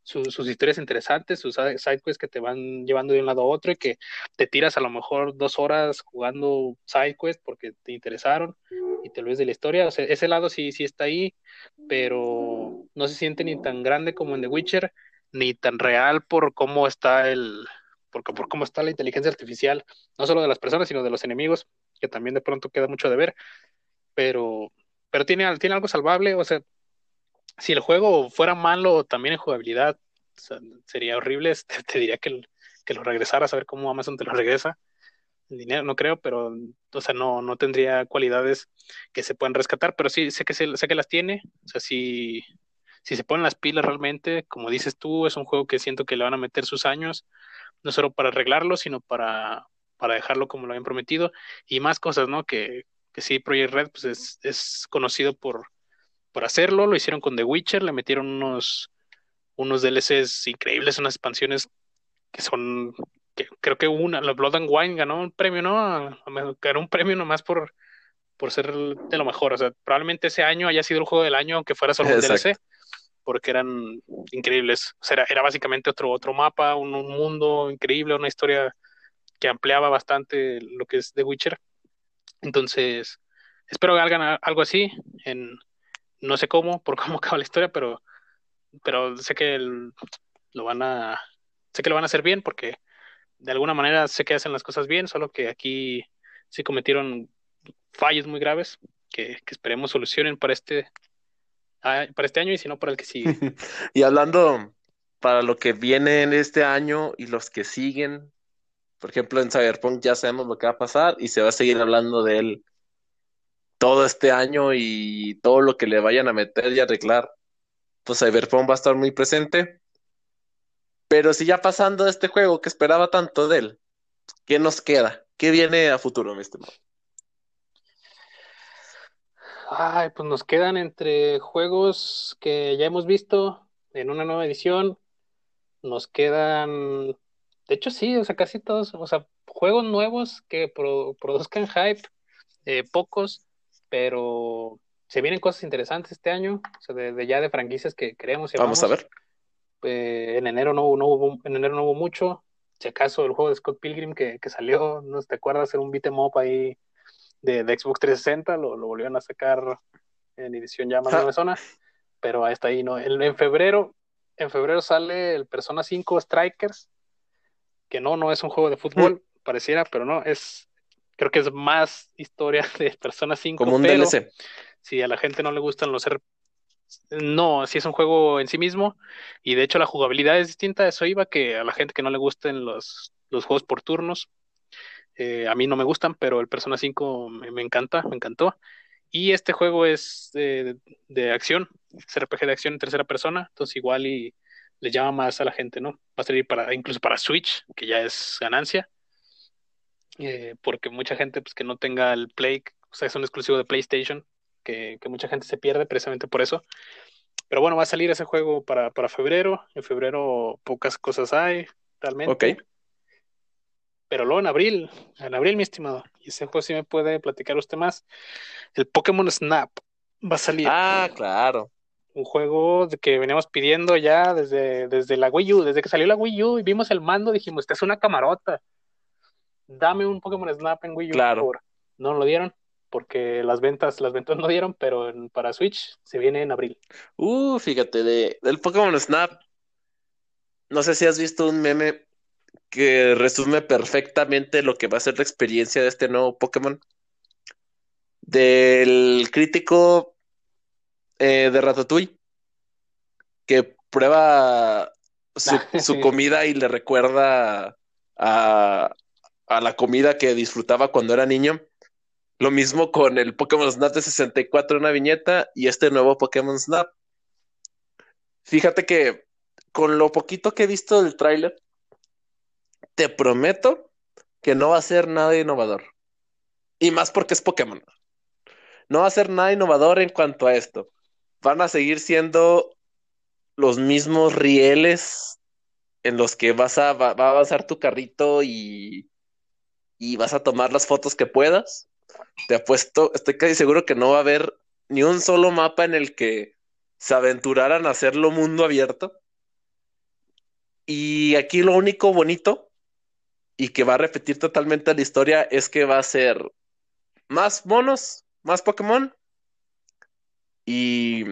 sus historias interesantes, sus sidequests que te van llevando de un lado a otro y que te tiras a lo mejor dos horas jugando sidequests porque te interesaron y te olvides de la historia. O sea, ese lado sí, sí está ahí, pero no se siente ni tan grande como en The Witcher ni tan real por cómo está el, por, por cómo está la inteligencia artificial, no solo de las personas, sino de los enemigos, también de pronto queda mucho de ver, pero, pero tiene, tiene algo salvable, o sea, si el juego fuera malo también en jugabilidad, sería horrible, <laughs> te, te diría que, que lo regresaras a ver cómo Amazon te lo regresa. El dinero no creo, pero o sea, no, no tendría cualidades que se puedan rescatar, pero sí sé que sé que las tiene, o sea, si se ponen las pilas realmente, como dices tú, es un juego que siento que le van a meter sus años, no solo para arreglarlo, sino para, para dejarlo como lo habían prometido, y más cosas, ¿no? Que, que sí, Project Red pues es, es conocido por, por hacerlo, lo hicieron con The Witcher, le metieron unos, unos DLCs increíbles, unas expansiones que son, que creo que una, la Blood and Wine ganó un premio, ¿no? Ganó un premio nomás por, por ser de lo mejor, o sea, probablemente ese año haya sido el juego del año, aunque fuera solo un DLC porque eran increíbles. O sea, era, básicamente otro, otro mapa, un, mundo increíble, una historia que ampliaba bastante lo que es The Witcher. Entonces, espero que hagan algo así, en no sé cómo, por <laughs> cómo acaba la historia, pero, pero sé que lo van a sé que lo van a hacer bien porque de alguna manera sé que hacen las cosas bien, solo que aquí sí cometieron fallos muy graves que, que esperemos solucionen para este para este año y si no para el que sigue. <laughs> y hablando para lo que viene en este año y los que siguen, por ejemplo en Cyberpunk ya sabemos lo que va a pasar y se va a seguir hablando de él todo este año y todo lo que le vayan a meter y arreglar, pues Cyberpunk va a estar muy presente. Pero si ya pasando este juego que esperaba tanto de él, ¿qué nos queda? ¿Qué viene a futuro, mi estimado? Ay, pues nos quedan entre juegos que ya hemos visto en una nueva edición. Nos quedan, de hecho sí, o sea, casi todos, o sea, juegos nuevos que produzcan hype, eh, pocos, pero se vienen cosas interesantes este año, o sea, de, ya de franquicias que creemos. Vamos a ver. Eh, en enero no, no hubo, en enero no hubo mucho. Si acaso el juego de Scott Pilgrim que, que salió, no te acuerdas, era un beat em up ahí de, Xbox 360, lo, lo, volvieron a sacar en edición ya más de zona, pero hasta ahí no. En, en, febrero, en febrero sale el Persona 5 Strikers, que no, no es un juego de fútbol, mm. pareciera, pero no, es, creo que es más historia <laughs> de Persona 5. Como un DLC. Si a la gente no le gustan los R no, si es un juego en sí mismo y de hecho la jugabilidad es distinta, eso iba que a la gente que no le gusten los, los juegos por turnos, eh, a mí no me gustan, pero el Persona 5 me, encanta, me encantó. Y este juego es de, de, acción, es RPG de acción en tercera persona, entonces igual y le llama más a la gente, ¿no? Va a salir para, incluso para Switch, que ya es ganancia, eh, porque mucha gente pues, que no tenga el Play, o sea, es un exclusivo de PlayStation, que, que, mucha gente se pierde precisamente por eso. Pero bueno, va a salir ese juego para, para febrero, en febrero pocas cosas hay, realmente. Ok pero luego en abril, en abril, mi estimado, y ese juego sí me puede platicar usted más, el Pokémon Snap va a salir. Ah, claro. Un juego que veníamos pidiendo ya desde, desde la Wii U, desde que salió la Wii U y vimos el mando, dijimos, esta es una camarota. Dame un Pokémon Snap en Wii U. Claro. No lo dieron porque las ventas, las ventas no dieron, pero para Switch se viene en abril. Uh, fíjate, de, del Pokémon Snap. No sé si has visto un meme que resume perfectamente lo que va a ser la experiencia de este nuevo Pokémon. Del crítico eh, de Ratatouille, que prueba su, <laughs> comida y le recuerda a, a, la comida que disfrutaba cuando era niño. Lo mismo con el Pokémon Snap de 64, una viñeta, y este nuevo Pokémon Snap. Fíjate que con lo poquito que he visto del tráiler, te prometo que no va a ser nada innovador. Y más porque es Pokémon. No va a ser nada innovador en cuanto a esto. Van a seguir siendo los mismos rieles en los que vas a, va, a avanzar tu carrito y, y vas a tomar las fotos que puedas. Te apuesto, estoy casi seguro que no va a haber ni un solo mapa en el que se aventuraran a hacerlo mundo abierto. Y aquí lo único bonito y que va a repetir totalmente la historia es que va a ser más monos, más Pokémon y,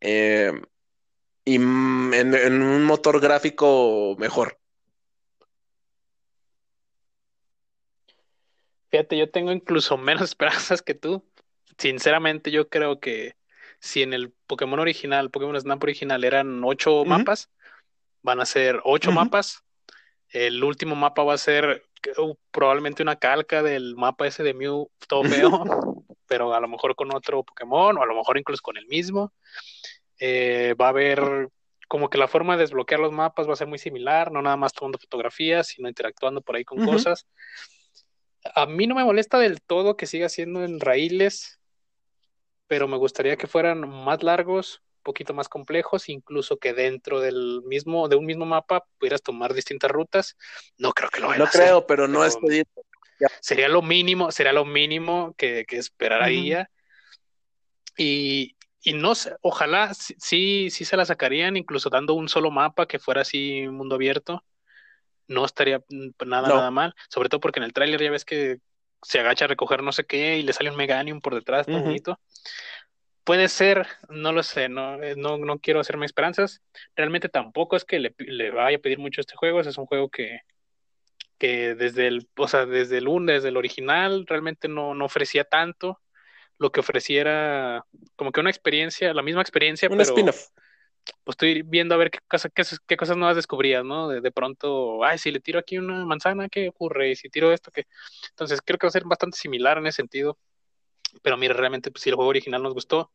eh, y en, un motor gráfico mejor. Fíjate, yo tengo incluso <laughs> menos esperanzas que tú. Sinceramente, yo creo que si en el Pokémon original, Pokémon Snap original, eran ocho mapas, van a ser ocho mapas el último mapa va a ser uh, probablemente una calca del mapa ese de Mew todo feo, <laughs> pero a lo mejor con otro Pokémon o a lo mejor incluso con el mismo. Eh, va a haber como que la forma de desbloquear los mapas va a ser muy similar, no nada más tomando fotografías, sino interactuando por ahí con cosas. A mí no me molesta del todo que siga siendo en raíles, pero me gustaría que fueran más largos, poquito más complejos, incluso que dentro del mismo, de un mismo mapa pudieras tomar distintas rutas. No creo que lo No creo, pero no es Sería lo mínimo, sería lo mínimo que, que esperaría. Y, y no sé, ojalá sí, sí se la sacarían, incluso dando un solo mapa que fuera así mundo abierto. No estaría nada, nada mal. Sobre todo porque en el tráiler ya ves que se agacha a recoger no sé qué y le sale un Meganium por detrás, bonito. Puede ser, no lo sé, no, eh, no, no quiero hacerme esperanzas. Realmente tampoco es que le, le vaya a pedir mucho este juego. es un juego que, que desde el, o sea, desde el 1, desde el original, realmente no, no ofrecía tanto. Lo que ofreciera como que una experiencia, la misma experiencia, un spin-off. Pues estoy viendo a ver qué, cosa, qué, qué cosas nuevas descubrías, ¿no? De, de, pronto, ay, si le tiro aquí una manzana, ¿qué ocurre? Y si tiro esto, ¿qué? Entonces creo que va a ser bastante similar en ese sentido. Pero mira, realmente, pues si el juego original nos gustó,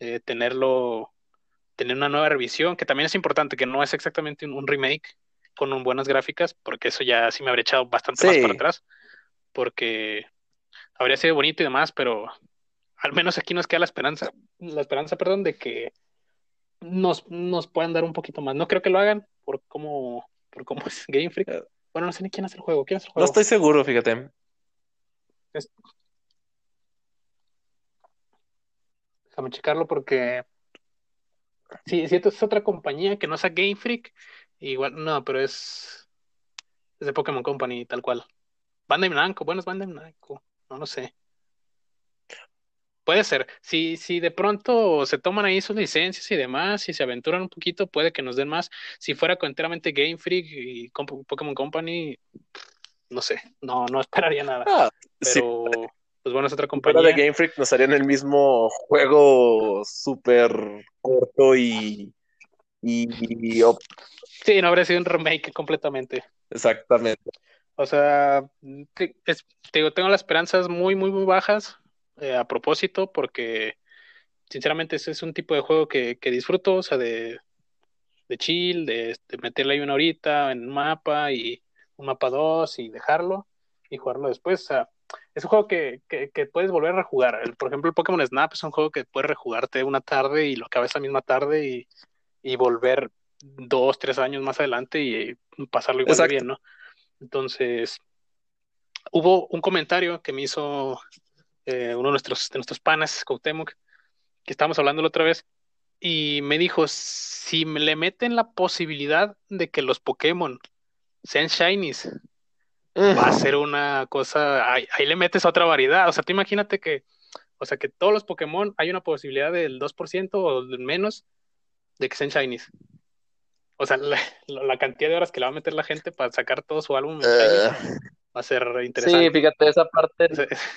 eh, tenerlo, tener una nueva revisión, que también es importante, que no es exactamente un, remake con buenas gráficas, porque eso ya sí me habría echado bastante más para atrás, porque habría sido bonito y demás, pero al menos aquí nos queda la esperanza, la esperanza, perdón, de que nos, nos puedan dar un poquito más. No creo que lo hagan por cómo, por cómo <laughs> es Game Freak. Eh. Bueno, no sé ni quién hace el juego. ¿Quién hace el juego? No estoy seguro, fíjate. Déjame checarlo porque. Sí, esto es otra compañía que no es a Game Freak. Igual, no, pero es. Es de Pokémon Company, tal cual. Bandai Namco, bueno, es Bandai Namco. No lo sé. Puede ser. Si, si de pronto se toman ahí sus licencias y demás, y se aventuran un poquito, puede que nos den más. Si fuera enteramente Game Freak y Pokémon Company, no sé, no, no <laughs> esperaría nada. Ah, pero, pues bueno, es otra compañía. de Game Freak nos harían el mismo juego súper corto y, y, Sí, no habría sido un remake completamente. Exactamente. O sea, digo, tengo las esperanzas muy, muy, muy bajas eh, a propósito, porque sinceramente ese es un tipo de juego que, que disfruto, o sea, de, de chill, de, meterle ahí una horita en un mapa y un mapa dos y dejarlo y jugarlo después. O sea, es un juego que, que, que puedes volver a rejugar. por ejemplo, el Pokémon Snap es un juego que puedes rejugarte una tarde y lo acabas esa misma tarde y, y volver dos, tres años más adelante y pasarlo igual de bien, ¿no? Entonces, hubo un comentario que me hizo eh, uno de nuestros, de nuestros panas, Cuauhtémoc, que estábamos hablando la otra vez, y me dijo, si me le meten la posibilidad de que los Pokémon sean shinies, va a ser una cosa, ahí, le metes otra variedad, o sea, te imagínate que, o sea, que todos los Pokémon hay una posibilidad del 2% o menos de que sean shinies. O sea, <laughs> la, cantidad de horas que le va a meter la gente para sacar todo su álbum uh, va a ser interesante. Sí, fíjate, esa parte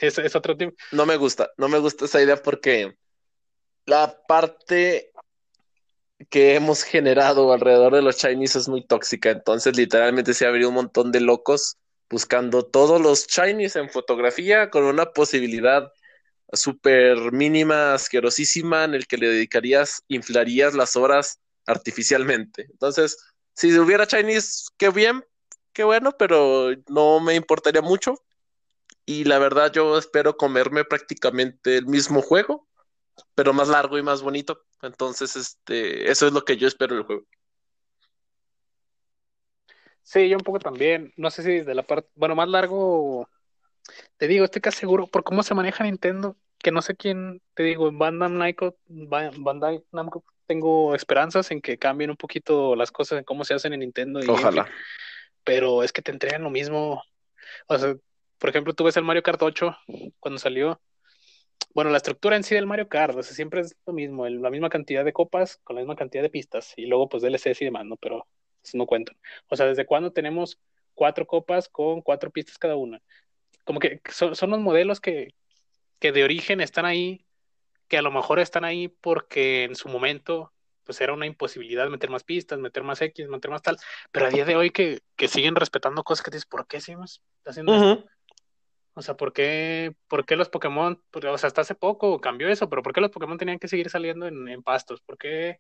es, otro tipo. No me gusta, no me gusta esa idea porque la parte que hemos generado alrededor de los Chinese es muy tóxica, entonces literalmente se abrió un montón de locos buscando todos los Chinese en fotografía con una posibilidad súper mínima, asquerosísima, en el que le dedicarías, inflarías las horas artificialmente. Entonces, si hubiera Chinese, qué bien, qué bueno, pero no me importaría mucho. Y la verdad, yo espero comerme prácticamente el mismo juego, pero más largo y más bonito. Entonces, este, eso es lo que yo espero del juego. Sí, yo un poco también. No sé si de la parte, bueno, más largo, te digo, estoy casi seguro por cómo se maneja Nintendo, que no sé quién, te digo, Bandai Namco, Bandai Namco, tengo esperanzas en que cambien un poquito las cosas en cómo se hacen en Nintendo. Y Ojalá pero es que te entregan lo mismo. O sea, por ejemplo, tú ves el Mario Kart 8 cuando salió. Bueno, la estructura en sí del Mario Kart, o sea, siempre es lo mismo, la misma cantidad de copas con la misma cantidad de pistas y luego pues DLCs y demás, ¿no? Pero eso no cuentan. O sea, ¿desde cuándo tenemos cuatro copas con cuatro pistas cada una? Como que son, son los modelos que, que de origen están ahí, que a lo mejor están ahí porque en su momento pues era una imposibilidad meter más pistas, meter más X, meter más tal, pero a día de hoy que, que siguen respetando cosas que dices, ¿por qué seguimos haciendo esto? O sea, ¿por qué, ¿por qué los Pokémon, o sea, hasta hace poco cambió eso, pero ¿por qué los Pokémon tenían que seguir saliendo en, en pastos? ¿Por qué,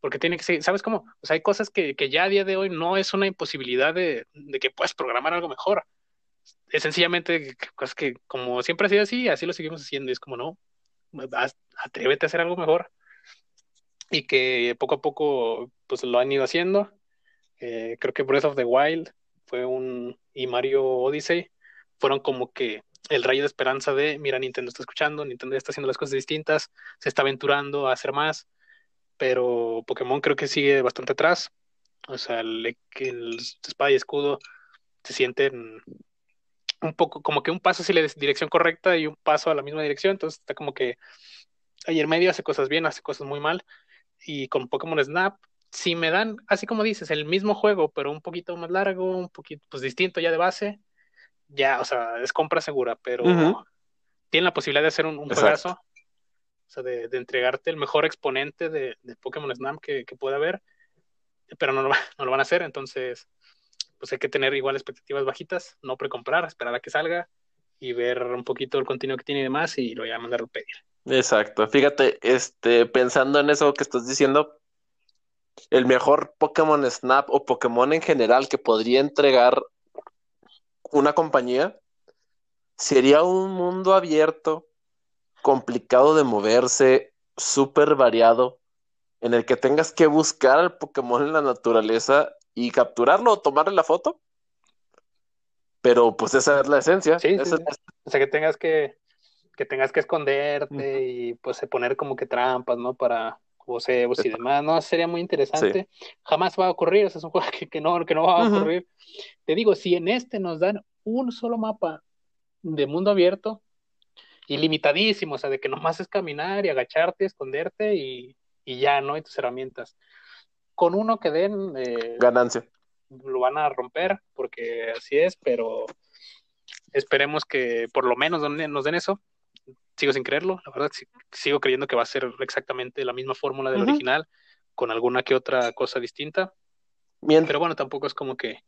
porque tiene que seguir, ¿sabes cómo? O sea, hay cosas que, que ya a día de hoy no es una imposibilidad de, de que puedas programar algo mejor. Es sencillamente cosas que, como siempre ha sido así, así lo seguimos haciendo. Y es como, no, atrévete a hacer algo mejor y que poco a poco pues lo han ido haciendo. Eh, creo que Breath of the Wild fue un y Mario Odyssey fueron como que el rayo de esperanza de, mira, Nintendo está escuchando, Nintendo está haciendo las cosas distintas, se está aventurando a hacer más, pero Pokémon creo que sigue bastante atrás. O sea, el, el espada y escudo se sienten un poco como que un paso hacia la dirección correcta y un paso a la misma dirección, entonces está como que ahí en medio hace cosas bien, hace cosas muy mal, y con Pokémon Snap, si me dan, así como dices, el mismo juego, pero un poquito más largo, un poquito, pues distinto ya de base, ya, o sea, es compra segura, pero tiene la posibilidad de hacer un, un juegazo, o sea, de, entregarte el mejor exponente de, Pokémon Snap que, que pueda haber, pero no lo, <laughs> no lo van a hacer, entonces pues hay que tener igual expectativas bajitas, no precomprar, esperar a que salga y ver un poquito el contenido que tiene y demás y lo voy a mandar a pedir. Exacto. Fíjate, este, pensando en eso que estás diciendo, el mejor Pokémon Snap o Pokémon en general que podría entregar una compañía sería un mundo abierto, complicado de moverse, súper variado, en el que tengas que buscar al Pokémon en la naturaleza y capturarlo o tomarle la foto. Pero pues esa es la esencia. Sí, O sea, que tengas que, que tengas que esconderte y pues poner como que trampas, ¿no? Para vocebos y demás, ¿no? Sería muy interesante. Jamás va a ocurrir, o sea, es un juego que, no, que no va a ocurrir. Te digo, si en este nos dan un solo mapa de mundo abierto, ilimitadísimo, o sea, de que nomás es caminar y agacharte, esconderte y, y ya, ¿no? Y tus herramientas con uno que den eh, ganancia. Lo van a romper porque así es, pero esperemos que por lo menos nos den eso. Sigo sin creerlo, la verdad, sigo creyendo que va a ser exactamente la misma fórmula del original, con alguna que otra cosa distinta. pero bueno, tampoco es como que,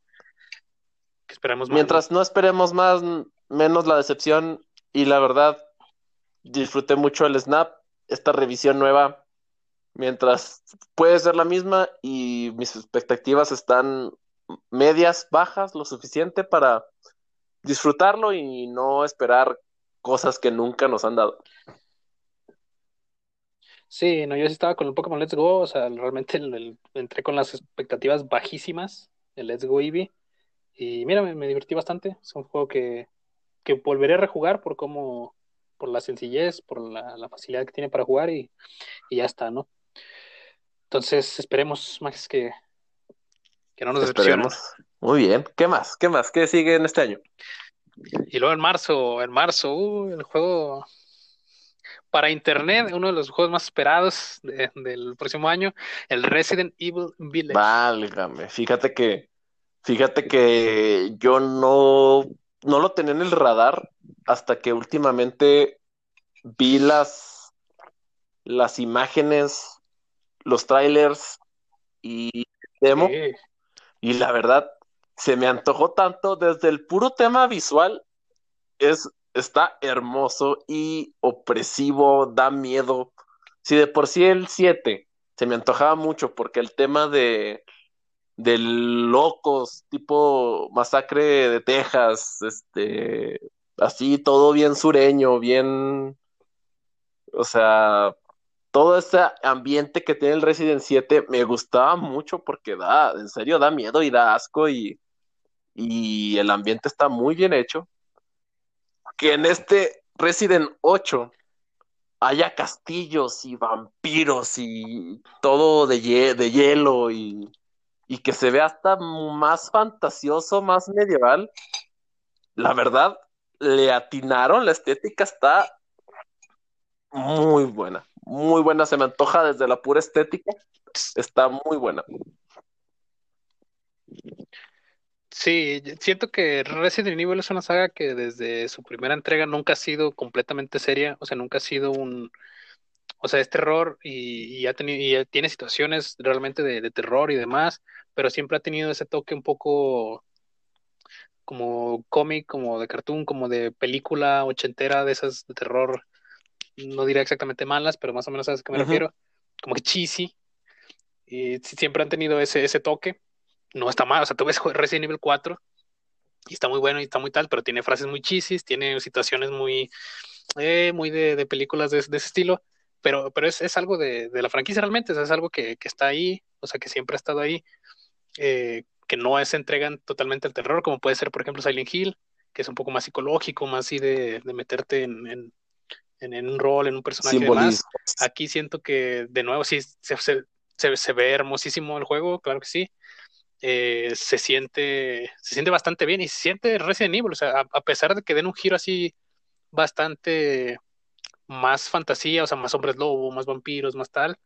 esperemos más. Mientras ¿no? esperemos más, menos la decepción, y la verdad, disfruté mucho el Snap, esta revisión nueva mientras puede ser la misma y mis expectativas están medias, bajas, lo suficiente para disfrutarlo y no esperar cosas que nunca nos han dado. Sí, no, yo sí estaba con el Pokémon Let's Go, o sea, realmente entré con las expectativas bajísimas el Let's Go Eevee y mira, me, divertí bastante, es un juego que, que volveré a rejugar por cómo, por la sencillez, por la, facilidad que tiene para jugar y, y ya está, ¿no? Entonces esperemos más que, que no nos decepcionemos. Muy bien. ¿Qué más? ¿Qué más? ¿Qué sigue en este año? Y luego en marzo, en marzo, uh, el juego para internet, uno de los juegos más esperados del próximo año, el Resident Evil Village. Válgame, fíjate que, fíjate que yo no, no lo tenía en el radar hasta que últimamente vi las, las imágenes los trailers y demo. Y la verdad, se me antojó tanto desde el puro tema visual. Es, está hermoso y opresivo, da miedo. Si de por sí el 7 se me antojaba mucho porque el tema de, de locos, tipo masacre de Texas, este, así todo bien sureño, bien, o sea, todo ese ambiente que tiene el Resident 7 me gustaba mucho porque da, en serio, da miedo y da asco y, y el ambiente está muy bien hecho. Que en este Resident 8 haya castillos y vampiros y todo de, de hielo y, y que se vea hasta más fantasioso, más medieval. La verdad, le atinaron, la estética está muy buena muy buena, se me antoja desde la pura estética, está muy buena. Sí, siento que Resident Evil es una saga que desde su primera entrega nunca ha sido completamente seria, o sea, nunca ha sido un, o sea, es terror y, ha tenido, y tiene situaciones realmente de, de, terror y demás, pero siempre ha tenido ese toque un poco como cómic, como de cartoon, como de película ochentera de esas de terror no diré exactamente malas, pero más o menos sabes a qué me refiero, como que cheesy, y siempre han tenido ese, ese toque, no está mal, o sea, tú ves <laughs> Resident Evil 4 y está muy bueno y está muy tal, pero tiene frases muy cheesy, tiene situaciones muy, eh, muy de, de, películas de, ese estilo, pero, pero es, es algo de, de, la franquicia realmente, es algo que, que, está ahí, o sea, que siempre ha estado ahí, eh, que no se entregan totalmente al terror, como puede ser, por ejemplo, Silent Hill, que es un poco más psicológico, más así de, meterte en, en, un rol, en un personaje. Demás. Aquí siento que, de nuevo, sí, se, se, se, ve hermosísimo el juego, claro que sí. Eh, se siente se siente bastante bien y se siente Resident Evil, o sea, a, pesar de que den un giro así bastante más fantasía, o sea, más hombres lobo, más vampiros, más tal,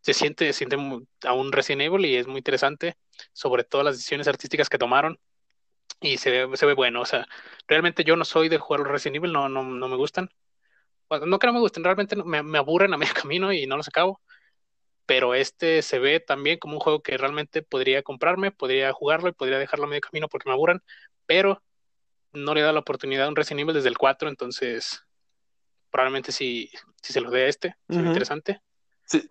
se siente, se siente aún Resident Evil y es muy interesante, sobre todo las decisiones artísticas que tomaron y se ve, se ve bueno, o sea, realmente yo no soy de jugar los Resident Evil, no, no, no me gustan, no que no me gusten, realmente me, me aburren a <laughs> medio camino y no los acabo, pero este se ve también como un juego que realmente podría comprarme, podría jugarlo y podría dejarlo a medio camino porque me aburran, pero no le da la oportunidad a un Resident Evil desde el 4, entonces probablemente si, si se lo dé a este, es interesante. Sí.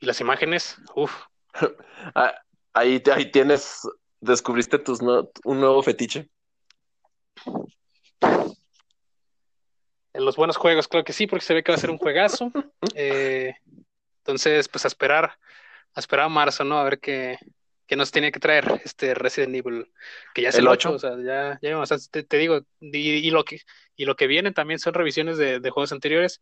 Y las imágenes, uff. <laughs> Ah, ahí, ahí tienes, descubriste tus un nuevo fetiche. En los buenos juegos, creo que sí, porque se ve que va a ser un juegazo. <laughs> Eh, entonces, pues a esperar, a esperar a marzo, ¿no? A ver qué, qué nos tiene que traer este Resident Evil, que ya es el, 8, o sea, ya, ya o sea, te, digo, y, lo que, y lo que viene también son revisiones de, juegos anteriores.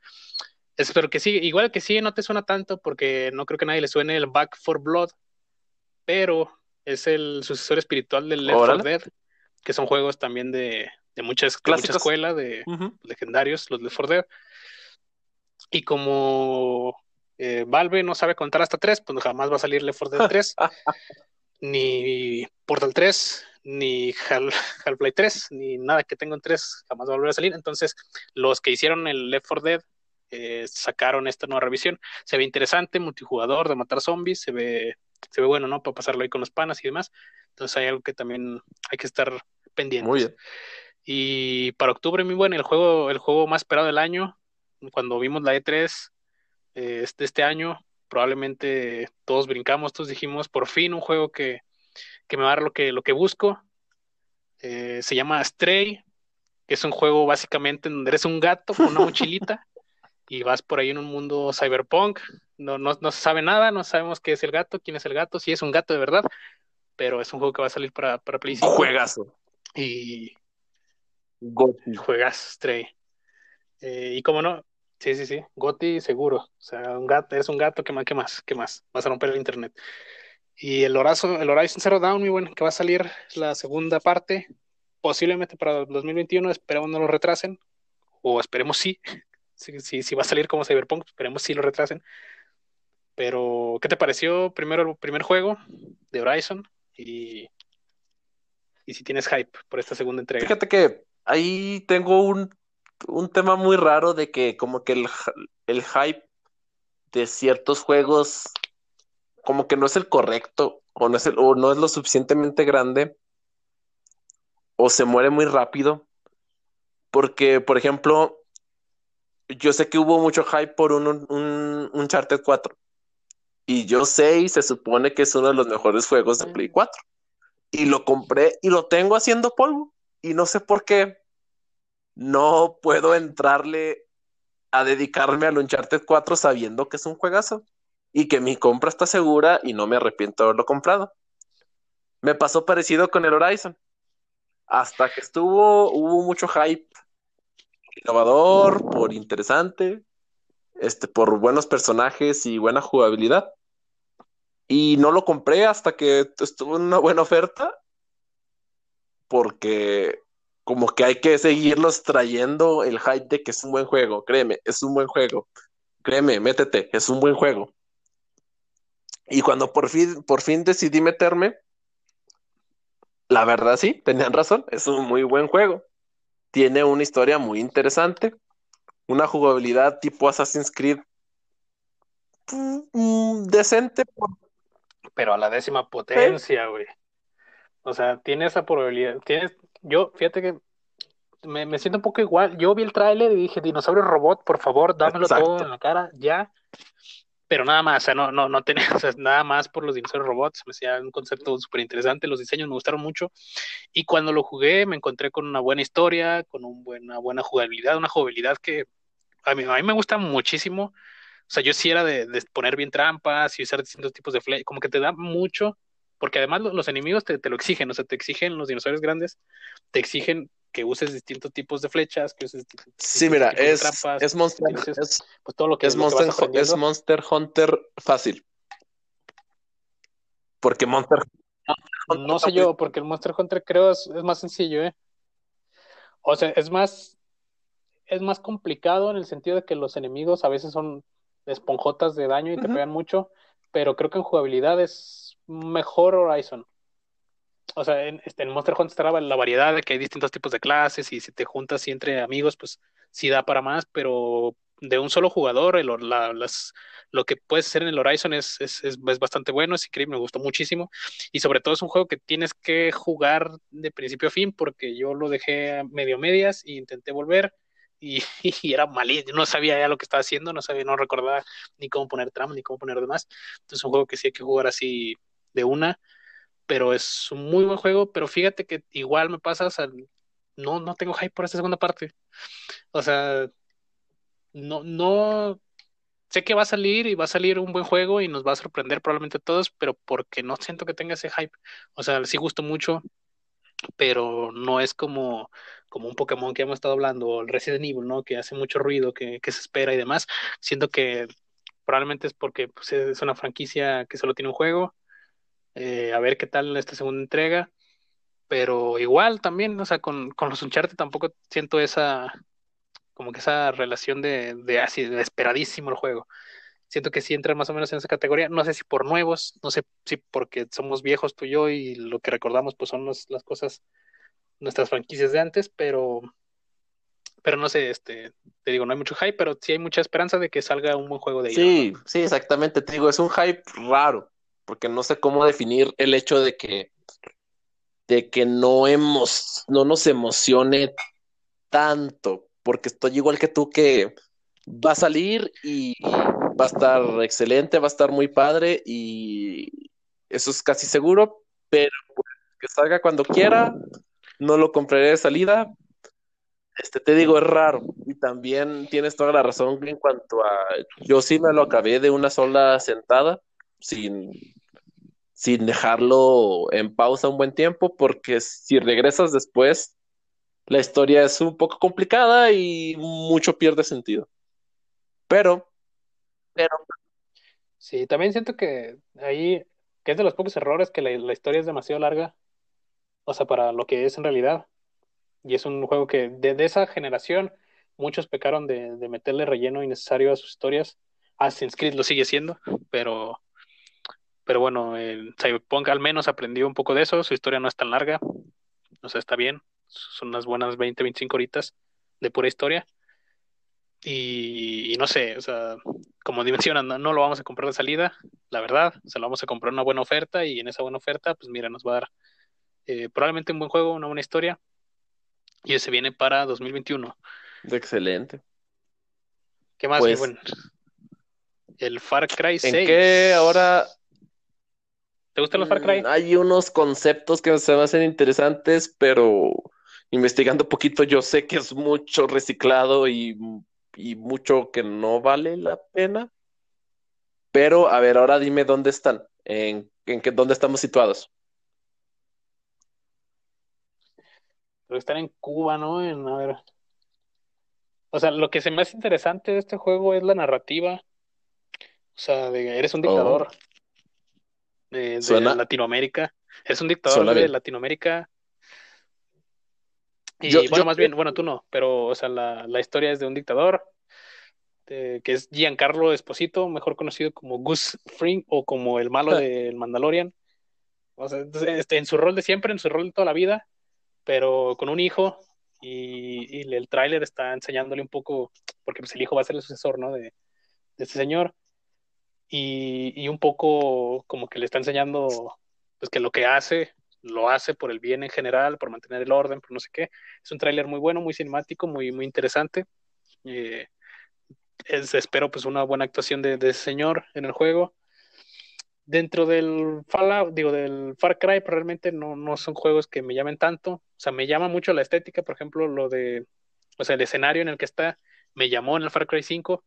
Espero que sí, igual que sí, no te suena tanto, porque no creo que a nadie le suene el Back for Blood, pero es el sucesor espiritual del Left 4 Dead, que son juegos también de, de muchas, de mucha escuela, de legendarios, los Left 4 Dead. Y como eh, Valve no sabe contar hasta 3, pues jamás va a salir Left 4 Dead 3, <laughs> ni Portal 3, ni Half-Life 3, ni nada que tenga en 3 jamás va a volver a salir. Entonces, los que hicieron el Left 4 Dead eh, sacaron esta nueva revisión. Se ve interesante, multijugador de matar zombies, se ve, se ve bueno, ¿no? Para pasarlo ahí con los panas y demás. Entonces hay algo que también hay que estar pendientes. Muy bien. Y para octubre, muy bueno, el juego, el juego más esperado del año, cuando vimos la E3, eh, este, este año. Probablemente todos brincamos, todos dijimos, por fin un juego que, que me va a dar lo que, lo que busco. Eh, se llama Stray, que es un juego básicamente en donde eres un gato con una <laughs> mochilita y vas por ahí en un mundo cyberpunk. No, no, no se sabe nada, no sabemos qué es el gato, quién es el gato, si es un gato de verdad, pero es un juego que va a salir para, para Play Juegazo. Y. Juegas Stray. Eh, y como no, Sí, sí, sí. Goti seguro. O sea, un gato, eres un gato, ¿qué más? ¿Qué más? ¿Qué más? Vas a romper el internet. Y el Horizon, el Horizon Zero Dawn, muy bueno, que va a salir la segunda parte, posiblemente para el 2021, esperemos no lo retrasen, o esperemos sí, <laughs> si, si, va a salir como Cyberpunk, esperemos sí lo retrasen. Pero, ¿qué te pareció primero el primer juego de Horizon? Y, y si tienes hype por esta segunda entrega. Fíjate que ahí tengo un un tema muy raro de que como que el, el hype de ciertos juegos como que no es el correcto o no es, el, o no es lo suficientemente grande o se muere muy rápido. Porque, por ejemplo, yo sé que hubo mucho hype por un, un, un Charter 4. Y yo sé y se supone que es uno de los mejores juegos de Play 4. Y lo compré y lo tengo haciendo polvo. Y no sé por qué no puedo entrarle a dedicarme al Uncharted 4 sabiendo que es un juegazo y que mi compra está segura y no me arrepiento de haberlo comprado. Me pasó parecido con el Horizon. Hasta que estuvo, hubo mucho hype innovador, por interesante, este, por buenos personajes y buena jugabilidad. Y no lo compré hasta que estuvo en una buena oferta, porque como que hay que seguirlos trayendo el hype de que es un buen juego. Créeme, es un buen juego. Créeme, métete, es un buen juego. Y cuando por fin, por fin decidí meterme, la verdad sí, tenían razón, es un muy buen juego. Tiene una historia muy interesante, una jugabilidad tipo Assassin's Creed mm, decente. Pero a la décima potencia, güey. O sea, tiene esa probabilidad, tienes, yo, fíjate que me, siento un poco igual. Yo vi el tráiler y dije, dinosaurio robot, por favor, dámelo todo en la cara, ya. Pero nada más, o sea, no, no, no tenía, <laughs> o sea, nada más por los dinosaurios robots. Me hacía un concepto súper interesante. Los diseños me gustaron mucho. Y cuando lo jugué, me encontré con una buena historia, con un buena, buena jugabilidad, una jugabilidad que a mí, a mí me gusta muchísimo. O sea, yo sí era de, de poner bien trampas y usar distintos tipos de flash, como que te da mucho porque además los, enemigos te, lo exigen, o sea, te exigen los dinosaurios grandes, te exigen que uses distintos tipos de flechas, que uses Sí, mira, es, es, Monster, es, pues todo lo que, es, Monster, es Monster Hunter fácil. Porque Monster, No sé yo, porque el Monster Hunter creo es, es más sencillo, ¿eh? O sea, es más, es más complicado en el sentido de que los enemigos a veces son esponjotas de daño y te pegan mucho, pero creo que en jugabilidad es mejor Horizon. O sea, en, este, en Monster Hunter estaba la variedad de que hay distintos tipos de clases y si te juntas y entre amigos, pues sí da para más, pero de un solo jugador, el, la, las, lo que puedes hacer en el Horizon es, es, es, bastante bueno, es increíble, me gustó muchísimo. Y sobre todo es un juego que tienes que jugar de principio a fin, porque yo lo dejé medio medias e intenté volver. Y, <laughs> y, era malísimo, no sabía ya lo que estaba haciendo, no sabía, no recordaba ni cómo poner trama, ni cómo poner demás. Entonces es un juego que sí hay que jugar así de una, pero es un muy buen juego, pero fíjate que igual me pasa, o sea, no, no tengo hype por esta segunda parte. O sea, no, no, sé que va a salir y va a salir un buen juego y nos va a sorprender probablemente a todos, pero porque no siento que tenga ese hype. O sea, sí gusto mucho, pero no es como, como un Pokémon que hemos estado hablando, o el Resident Evil, ¿no? Que hace mucho ruido, que, que se espera y demás. Siento que probablemente es porque pues, es una franquicia que solo tiene un juego. Eh, a ver qué tal esta segunda entrega. Pero igual también, o sea, con, con los Uncharted tampoco siento esa, como que esa relación de, de así, de esperadísimo el juego. Siento que sí entra más o menos en esa categoría. No sé si por nuevos, no sé si porque somos viejos tú y yo y lo que recordamos pues son las cosas, nuestras franquicias de antes, pero, pero no sé, este, te digo, no hay mucho hype, pero sí hay mucha esperanza de que salga un buen juego de ahí. Sí, sí, exactamente, te digo, es un hype raro, porque no sé cómo definir el hecho de que de que no hemos, no nos emocione tanto, porque estoy igual que tú que va a salir y va a estar excelente, va a estar muy padre y eso es casi seguro, pero pues, que salga cuando quiera, no lo compraré de salida. Este te digo, es raro. Y también tienes toda la razón en cuanto a. Yo sí me lo acabé de una sola sentada, sin, sin dejarlo en pausa un buen tiempo, porque si regresas después, la historia es un poco complicada y mucho pierde sentido. Pero, pero. Sí, también siento que ahí, que es de los pocos errores que la, historia es demasiado larga, o sea, para lo que es en realidad. Y es un juego que de, esa generación muchos pecaron de, meterle relleno innecesario a sus historias. Assassin's Creed lo sigue siendo, pero, pero bueno, el Cyberpunk al menos aprendió un poco de eso, su historia no es tan larga, o sea, está bien son unas buenas 20, 25 horitas de pura historia. Y, no sé, o sea, como <laughs> dimensionan, no, lo vamos a comprar de salida, la verdad, se lo vamos a comprar una buena oferta y en esa buena oferta, pues mira, nos va a dar eh, probablemente un buen juego, una buena historia. Y ese viene para 2021. Excelente. ¿Qué más? Pues, bueno, el Far Cry 6. ¿En qué ahora ¿Te gustan los Far Cry? Mm, hay unos conceptos que se me hacen interesantes, pero investigando poquito, yo sé que es mucho reciclado y, mucho que no vale la pena. Pero, a ver, ahora dime dónde están, en, en qué, dónde estamos situados. Están en Cuba, ¿no? En, a ver. O sea, lo que se me hace interesante de este juego es la narrativa. O sea, de, eres un dictador oh. De, Latinoamérica. Eres un dictador de Latinoamérica y bueno, más bien, bueno, tú no, pero, o sea, la, la historia es de un dictador, que es Giancarlo Esposito, mejor conocido como Gus Fring o como el malo del Mandalorian. O sea, este, en su rol de siempre, en su rol de toda la vida, pero con un hijo, y, y el tráiler está enseñándole un poco, porque pues el hijo va a ser el sucesor, ¿no? De, de este señor. Y, un poco como que le está enseñando, pues que lo que hace lo hace por el bien en general, por mantener el orden, por no sé qué. Es un tráiler muy bueno, muy cinemático, muy, muy interesante. Eh, espero pues una buena actuación de, ese señor en el juego. Dentro del Fallout, digo, del Far Cry, pues, realmente no, no son juegos que me llamen tanto. O sea, me llama mucho la estética, por ejemplo, lo de, o sea, el escenario en el que está, me llamó en el Far Cry 5,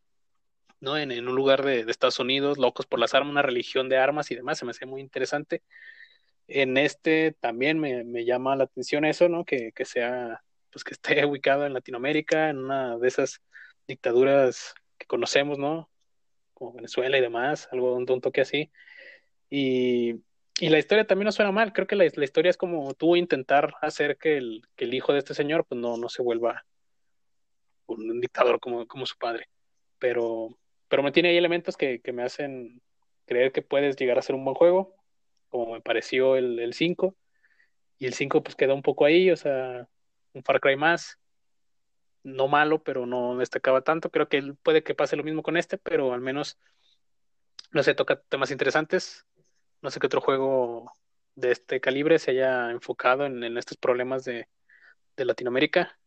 ¿no? En, en un lugar de, de, Estados Unidos, locos por las armas, una religión de armas y demás, se me hace muy interesante en este también me, llama la atención eso, ¿no? Que, sea pues que esté <laughs> ubicado en Latinoamérica, en una de esas dictaduras que conocemos, ¿no? Como Venezuela y demás, algo un, un toque así. Y, y, la historia también no suena mal, creo que la, la historia es como tú intentar hacer que el, que el, hijo de este señor pues no, no se vuelva un, un dictador como, como su padre. Pero, pero me tiene ahí elementos que, que me hacen creer que puedes llegar a ser un buen juego, como me pareció el, el 5. Y el 5 pues quedó un poco ahí, o sea, un Far Cry más. No malo, pero no destacaba tanto. Creo que puede que pase lo mismo con este, pero al menos, no sé, toca temas interesantes. No sé qué otro juego de este calibre se haya enfocado en, estos problemas de, de, Latinoamérica.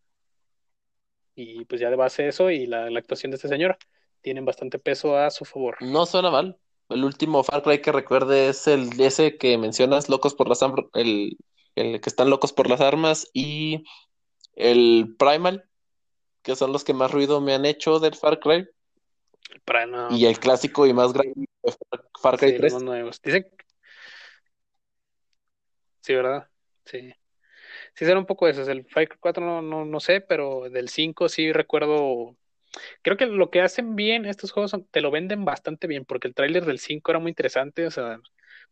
Y pues ya de base eso y la, la actuación de este señor tienen bastante peso a su favor. No suena mal. El último Far Cry que recuerde es el ese que mencionas, Locos por las el, el que están locos por las armas y el Primal, que son los que más ruido me han hecho del Far Cry. El Primal. Y el clásico y más grande Far Cry sí, 3. Los nuevos. Dicen... Sí, ¿verdad? Sí. Sí, será un poco eso. El Far Cry 4 no, no, no sé, pero del 5 sí recuerdo creo que lo que hacen bien estos juegos son, te lo venden bastante bien, porque el tráiler del 5 era muy interesante, o sea,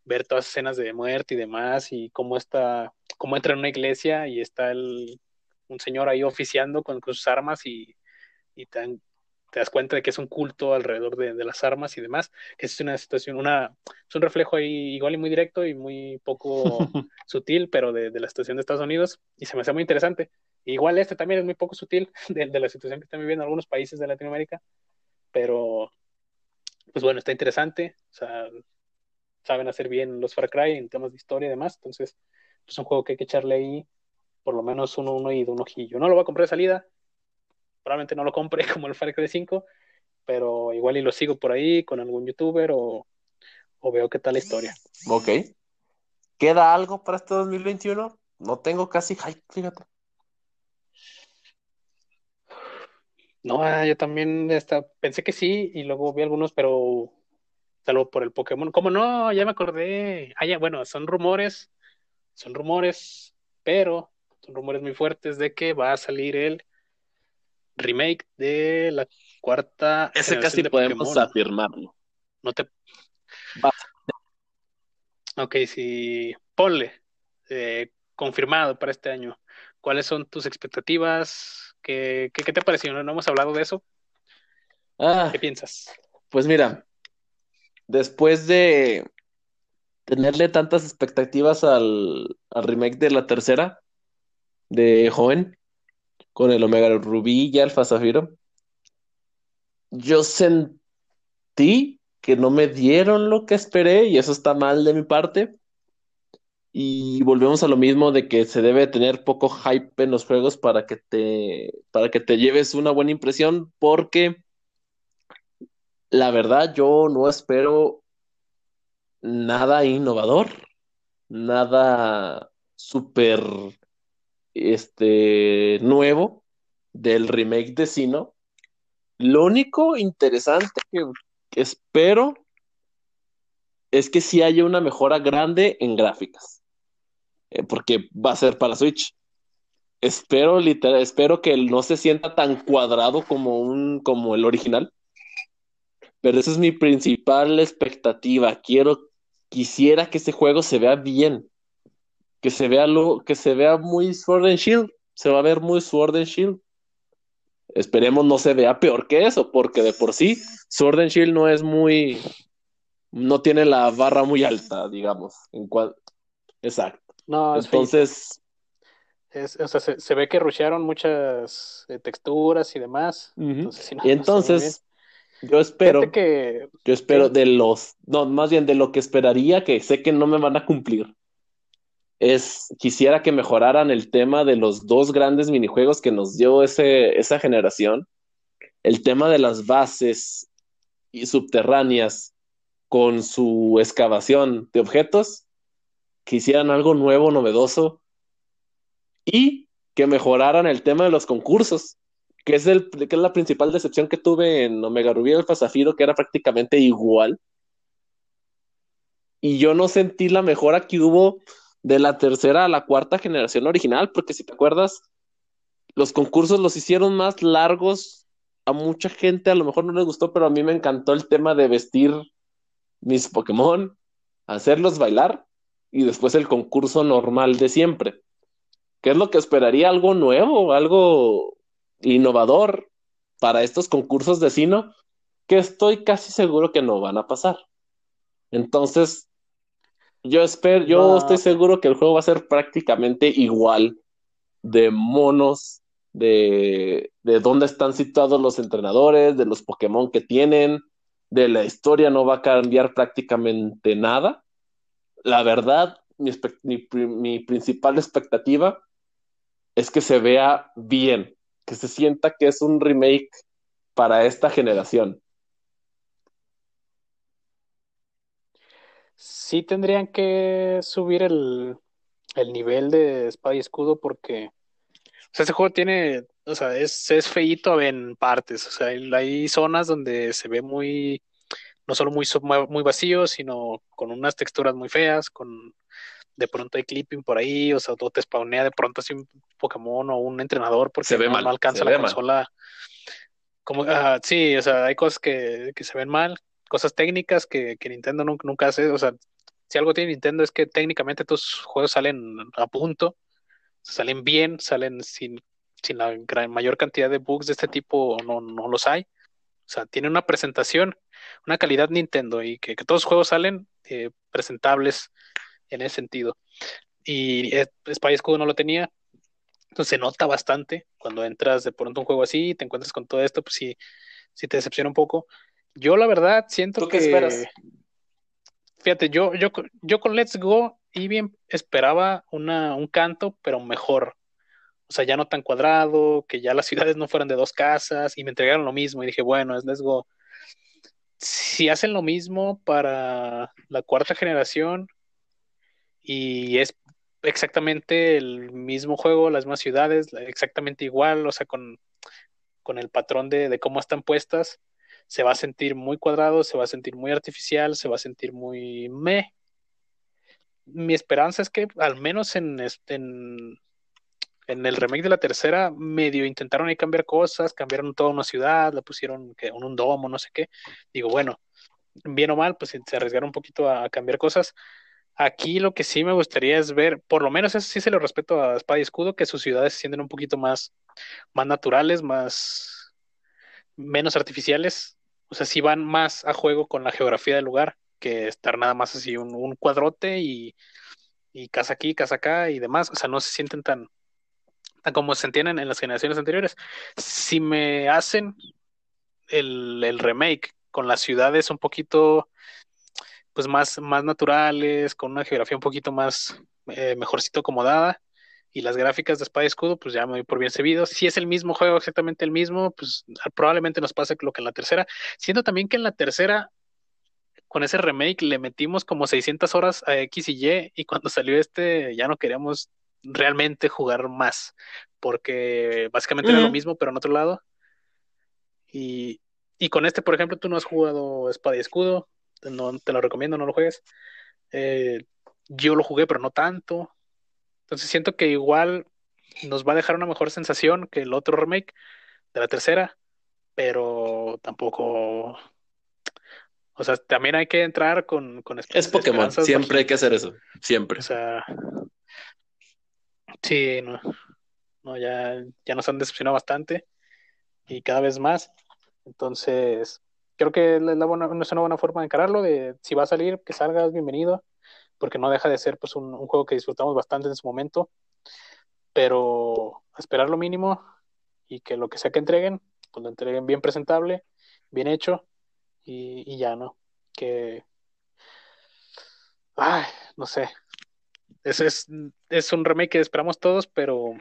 ver todas las escenas de muerte y demás, y cómo está, cómo entra en una iglesia y está el, un señor ahí oficiando con, con sus armas y, y te, te, das cuenta de que es un culto alrededor de, de, las armas y demás, que es una situación, una, es un reflejo ahí igual y muy directo y muy poco <laughs> sutil, pero de, de la situación de Estados Unidos, y se me hace muy interesante. Igual este también es muy poco sutil <laughs> de, la situación que están viviendo algunos países de Latinoamérica, pero pues bueno, está interesante, o sea, saben hacer bien los Far Cry en temas de historia y demás, entonces pues es un juego que hay que echarle ahí por lo menos uno, uno y de un ojillo. No lo voy a comprar de salida, probablemente no lo compre <laughs> como el Far Cry 5, pero igual y lo sigo por ahí con algún youtuber o, o veo qué tal la historia. Ok. ¿Queda algo para este 2021? No tengo casi hype, fíjate. No, ah, yo también hasta pensé que sí y luego vi algunos, pero salvo por el Pokémon. ¿Cómo no? Ya me acordé. Ah, ya, bueno, son rumores, son rumores, pero son rumores muy fuertes de que va a salir el remake de la cuarta. Ese casi de podemos Pokémon. afirmarlo. No te. Va. Ok, sí, ponle. Eh, confirmado para este año. ¿Cuáles son tus expectativas? ¿Qué, qué, qué te pareció? ¿No, ¿No, hemos hablado de eso? Ah, ¿Qué piensas? Pues mira, después de tenerle tantas expectativas al, al, remake de la tercera de Joven con el Omega Rubí y Alfa Zafiro, yo sentí que no me dieron lo que esperé y eso está mal de mi parte. Y volvemos a lo mismo de que se debe tener poco hype en los juegos para que te, para que te lleves una buena impresión, porque la verdad yo no espero nada innovador, nada súper este, nuevo del remake de Sino. Lo único interesante que, espero es que sí haya una mejora grande en gráficas eh, porque va a ser para Switch. Espero, literal, espero que no se sienta tan cuadrado como, un, como el original. Pero esa es mi principal expectativa. Quiero, quisiera que este juego se vea bien. Que se vea lo, que se vea muy Sword and Shield. Se va a ver muy Sword and Shield. Esperemos no se vea peor que eso, porque de por sí Sword and Shield no es muy. no tiene la barra muy alta, digamos. Exacto. No, Entonces. Es, o sea, se, se, ve que rushearon muchas eh, texturas y demás. Uh -huh. entonces, si no, y entonces, no yo espero. Que, yo espero de los. No, más bien de lo que esperaría, que sé que no me van a cumplir. Es. Quisiera que mejoraran el tema de los dos grandes minijuegos que nos dio ese, esa generación. El tema de las bases y subterráneas con su excavación de objetos que hicieran algo nuevo, novedoso y que mejoraran el tema de los concursos, que es, el, que es la principal decepción que tuve en Omega Rubí Alfa Zafiro, que era prácticamente igual. Y yo no sentí la mejora que hubo de la tercera a la cuarta generación original, porque si te acuerdas, los concursos los hicieron más largos. A mucha gente a lo mejor no le gustó, pero a mí me encantó el tema de vestir mis Pokémon, hacerlos bailar y después el concurso normal de siempre. ¿Qué es lo que esperaría? Algo nuevo, algo innovador para estos concursos de Sino, que estoy casi seguro que no van a pasar. Entonces, yo espero, yo estoy seguro que el juego va a ser prácticamente igual de monos, de, de dónde están situados los entrenadores, de los Pokémon que tienen, de la historia no va a cambiar prácticamente nada. La verdad, mi, mi, principal expectativa es que se vea bien, que se sienta que es un remake para esta generación. Sí tendrían que subir el, el nivel de espada y escudo porque o sea, ese juego tiene, o sea, es, es feíto en partes, o sea, hay, zonas donde se ve muy, no solo muy, muy vacío, sino con unas texturas muy feas, con de pronto hay clipping por ahí, o sea, todo te spawnea de pronto así un Pokémon o un entrenador porque se ve no, mal, alcanza la consola. Como, sí, o sea, hay cosas que, que se ven mal, cosas técnicas que, que Nintendo nunca, nunca hace, o sea, si algo tiene Nintendo es que técnicamente tus juegos salen a punto, salen bien, salen sin, sin la gran, mayor cantidad de bugs de este tipo, no, no los hay. O sea, tiene una presentación, una calidad Nintendo y que, todos los juegos salen eh, presentables en ese sentido. Y Spy Escudo no lo tenía, entonces se nota bastante cuando entras de pronto un juego así y te encuentras con todo esto, pues sí, sí te decepciona un poco. Yo la verdad siento ¿Tú qué que... esperas? Fíjate, yo, yo, yo con Let's Go y bien esperaba una, un canto, pero mejor. O sea, ya no tan cuadrado, que ya las <laughs> ciudades no fueran de dos casas, y me entregaron lo mismo, y dije, bueno, es Let's Go. Si hacen lo mismo para la cuarta generación, y es exactamente el mismo juego, las mismas ciudades, exactamente igual, o sea, con, con el patrón de, cómo están puestas, se va a sentir muy cuadrado, se va a sentir muy artificial, se va a sentir muy me. Mi esperanza es que al menos en, este, en, el remake de la tercera medio intentaron ahí cambiar cosas, cambiaron toda una ciudad, la pusieron que, un, domo, no sé qué. Digo, bueno, bien o mal, pues se arriesgaron un poquito a, cambiar cosas. Aquí lo que sí me gustaría es ver, por lo menos eso sí se lo respeto a Espada y Escudo, que sus ciudades se sienten un poquito más, más naturales, más menos artificiales, o sea, si van más a juego con la geografía del lugar que estar nada más así un, cuadrote y, y, casa aquí, casa acá y demás, o sea, no se sienten tan como se entienden en las generaciones anteriores. Si me hacen el, remake con las ciudades un poquito pues más, más naturales, con una geografía un poquito más eh, mejorcito acomodada, y las gráficas de Espada y Escudo, pues ya me voy por bien servido. Si es el mismo juego, exactamente el mismo, pues probablemente nos pase lo que en la tercera. Siento también que en la tercera, con ese remake, le metimos como 600 horas a X y Y, y cuando salió este, ya no queríamos realmente jugar más, porque básicamente era lo mismo, pero en otro lado. Y, y con este, por ejemplo, tú no has jugado Espada y Escudo, no, te lo recomiendo, no lo juegues. Eh, yo lo jugué, pero no tanto. Entonces siento que igual nos va a dejar una mejor sensación que el otro remake de la tercera, pero tampoco. O sea, también hay que entrar con, con Es Pokémon, siempre hay que hacer eso, siempre. O sea, sí, no, no ya, ya nos han decepcionado bastante y cada vez más. Entonces, creo que es, la buena, es una buena forma de encararlo, de si va a salir, que salgas bienvenido porque no deja de ser pues un, juego que disfrutamos bastante en su momento, pero esperar lo mínimo y que lo que sea que entreguen, pues lo entreguen bien presentable, bien hecho y, ya, ¿no? Que, ay, no sé, es, es, es un remake que esperamos todos, pero,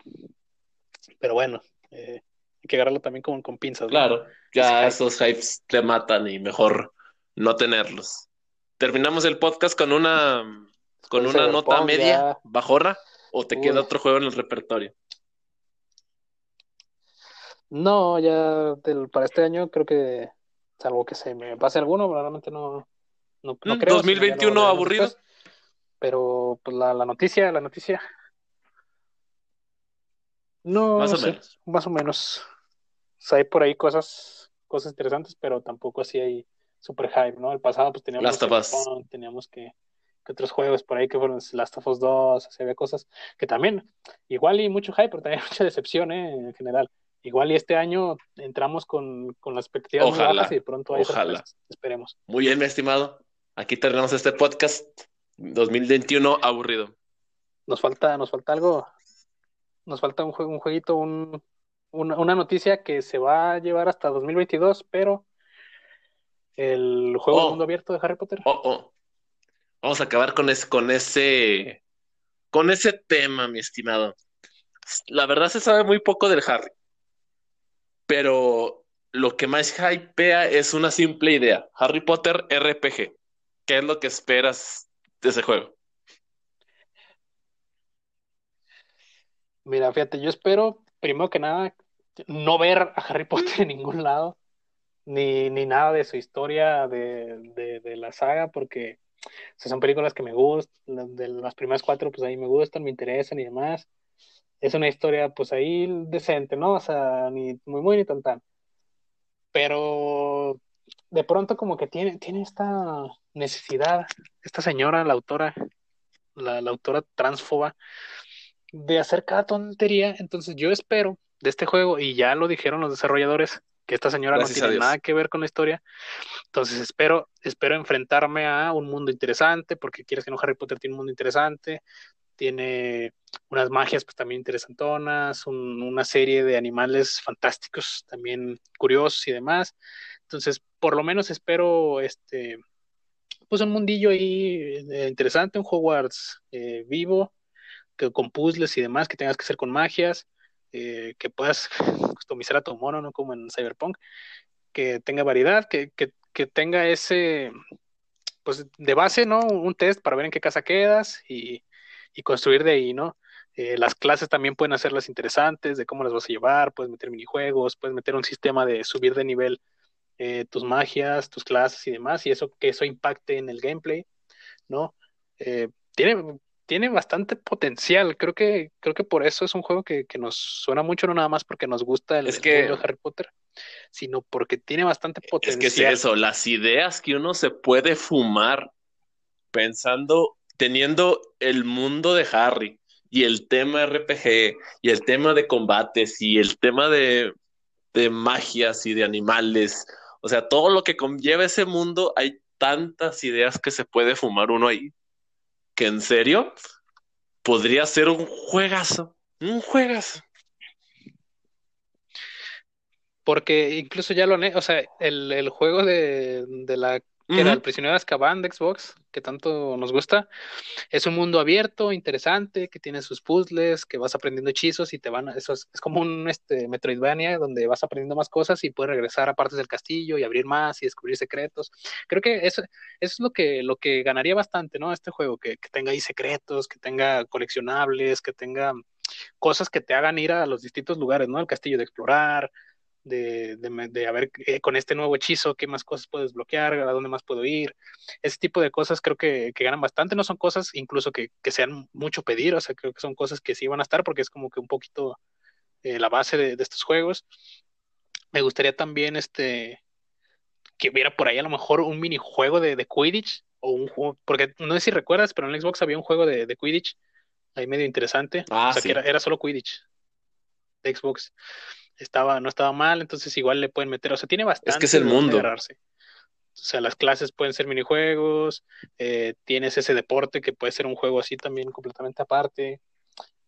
pero bueno, eh, hay que agarrarlo también con, con pinzas. Claro, ya esos hypes te matan y mejor no tenerlos terminamos el podcast con una con una nota media bajorra o te queda otro juego en el repertorio. No, ya para este año creo que salvo que se me pase alguno, realmente no no, no mm, creo. 2021 aburrido. Pero pues la, la noticia, la noticia No, más o menos. Más o menos. hay por ahí cosas, cosas interesantes, pero tampoco así hay super hype, ¿no? El pasado pues teníamos teníamos que, otros juegos por ahí que fueron Last of Us 2, se ve cosas que también, igual y mucho hype, pero también <laughs> mucha decepción, ¿eh? En general. Igual y este año entramos con, con las expectativas ojalá, y de pronto hay ojalá. Esperemos. Muy bien, mi estimado. Aquí terminamos este podcast 2021 aburrido. Nos falta, nos falta algo. Nos falta un, juego, un jueguito, un, una, noticia que se va a llevar hasta 2022, pero el juego de oh. mundo abierto de Harry Potter. Oh, oh. Vamos a acabar con, ese, con ese con ese tema, mi estimado. La verdad se sabe muy poco del Harry pero lo que más hypea es una simple idea. Harry Potter RPG. ¿Qué es lo que esperas de ese juego? Mira, fíjate, yo espero, primero que nada, no ver a Harry Potter en ningún lado, ni, nada de su historia de, la saga, porque son películas que me gustan, de las primeras cuatro, pues ahí me gustan, me interesan y demás es una historia pues ahí decente, ¿no? O sea, ni muy muy ni tan tan. Pero de pronto como que tiene, tiene esta necesidad, esta señora, la autora, la, autora transfoba, de hacer cada tontería. Entonces yo espero de este juego, y ya lo dijeron los desarrolladores, que esta señora no tiene nada que ver con la historia. Entonces espero, espero enfrentarme a un mundo interesante, porque quieres que no Harry Potter tiene un mundo interesante, tiene unas magias pues también interesantonas, una serie de animales fantásticos también curiosos y demás. Entonces, por lo menos espero este pues un mundillo ahí eh, interesante, un Hogwarts eh, vivo, que con puzzles y demás, que tengas que hacer con magias, eh, que puedas <laughs> customizar a tu mono, no como en Cyberpunk, que tenga variedad, que, que, que tenga ese, pues de base, ¿no? Un test para ver en qué casa quedas y, y construir de ahí, ¿no? Eh, las clases también pueden hacerlas interesantes, de cómo las vas a llevar, puedes meter minijuegos, puedes meter un sistema de subir de nivel eh, tus magias, tus clases y demás, y eso que eso impacte en el gameplay, ¿no? Eh, tiene, tiene bastante potencial, creo que, creo que por eso es un juego que, nos suena mucho, no nada más porque nos gusta el, es que... de Harry Potter, sino porque tiene bastante potencial. Es que es eso, las ideas que uno se puede fumar pensando teniendo el mundo de Harry y el tema RPG y el tema de combates y el tema de, magias y de animales, o sea, todo lo que conlleva ese mundo, hay tantas ideas que se puede fumar uno ahí, que en serio podría ser un juegazo, un juegazo. Porque incluso ya lo, o sea, el, juego de, de la que era el prisionero de Azkaban de Xbox, que tanto nos gusta. Es un mundo abierto, interesante, que tiene sus puzzles, que vas aprendiendo hechizos y te van, eso es, como un este, Metroidvania donde vas aprendiendo más cosas y puedes regresar a partes del castillo y abrir más y descubrir secretos. Creo que eso, es lo que, lo que ganaría bastante, ¿no? Este juego, que, que tenga ahí secretos, que tenga coleccionables, que tenga cosas que te hagan ir a los distintos lugares, ¿no? El castillo de explorar, de, de, de a ver eh, con este nuevo hechizo qué más cosas puedes bloquear, a dónde más puedo ir. Ese tipo de cosas creo que, que ganan bastante, no son cosas incluso que, que, sean mucho pedir, o sea, creo que son cosas que sí van a estar porque es como que un poquito eh, la base de, de, estos juegos. Me gustaría también este que hubiera por ahí a lo mejor un minijuego de, de Quidditch o un juego, porque no sé si recuerdas, pero en Xbox había un juego de, de Quidditch ahí medio interesante, ah, o sea, que era, era solo Quidditch de Xbox estaba, no estaba mal, entonces igual le pueden meter, o sea, tiene bastante. Es que es el mundo. O sea, las clases pueden ser minijuegos, eh, tienes ese deporte que puede ser un juego así también completamente aparte,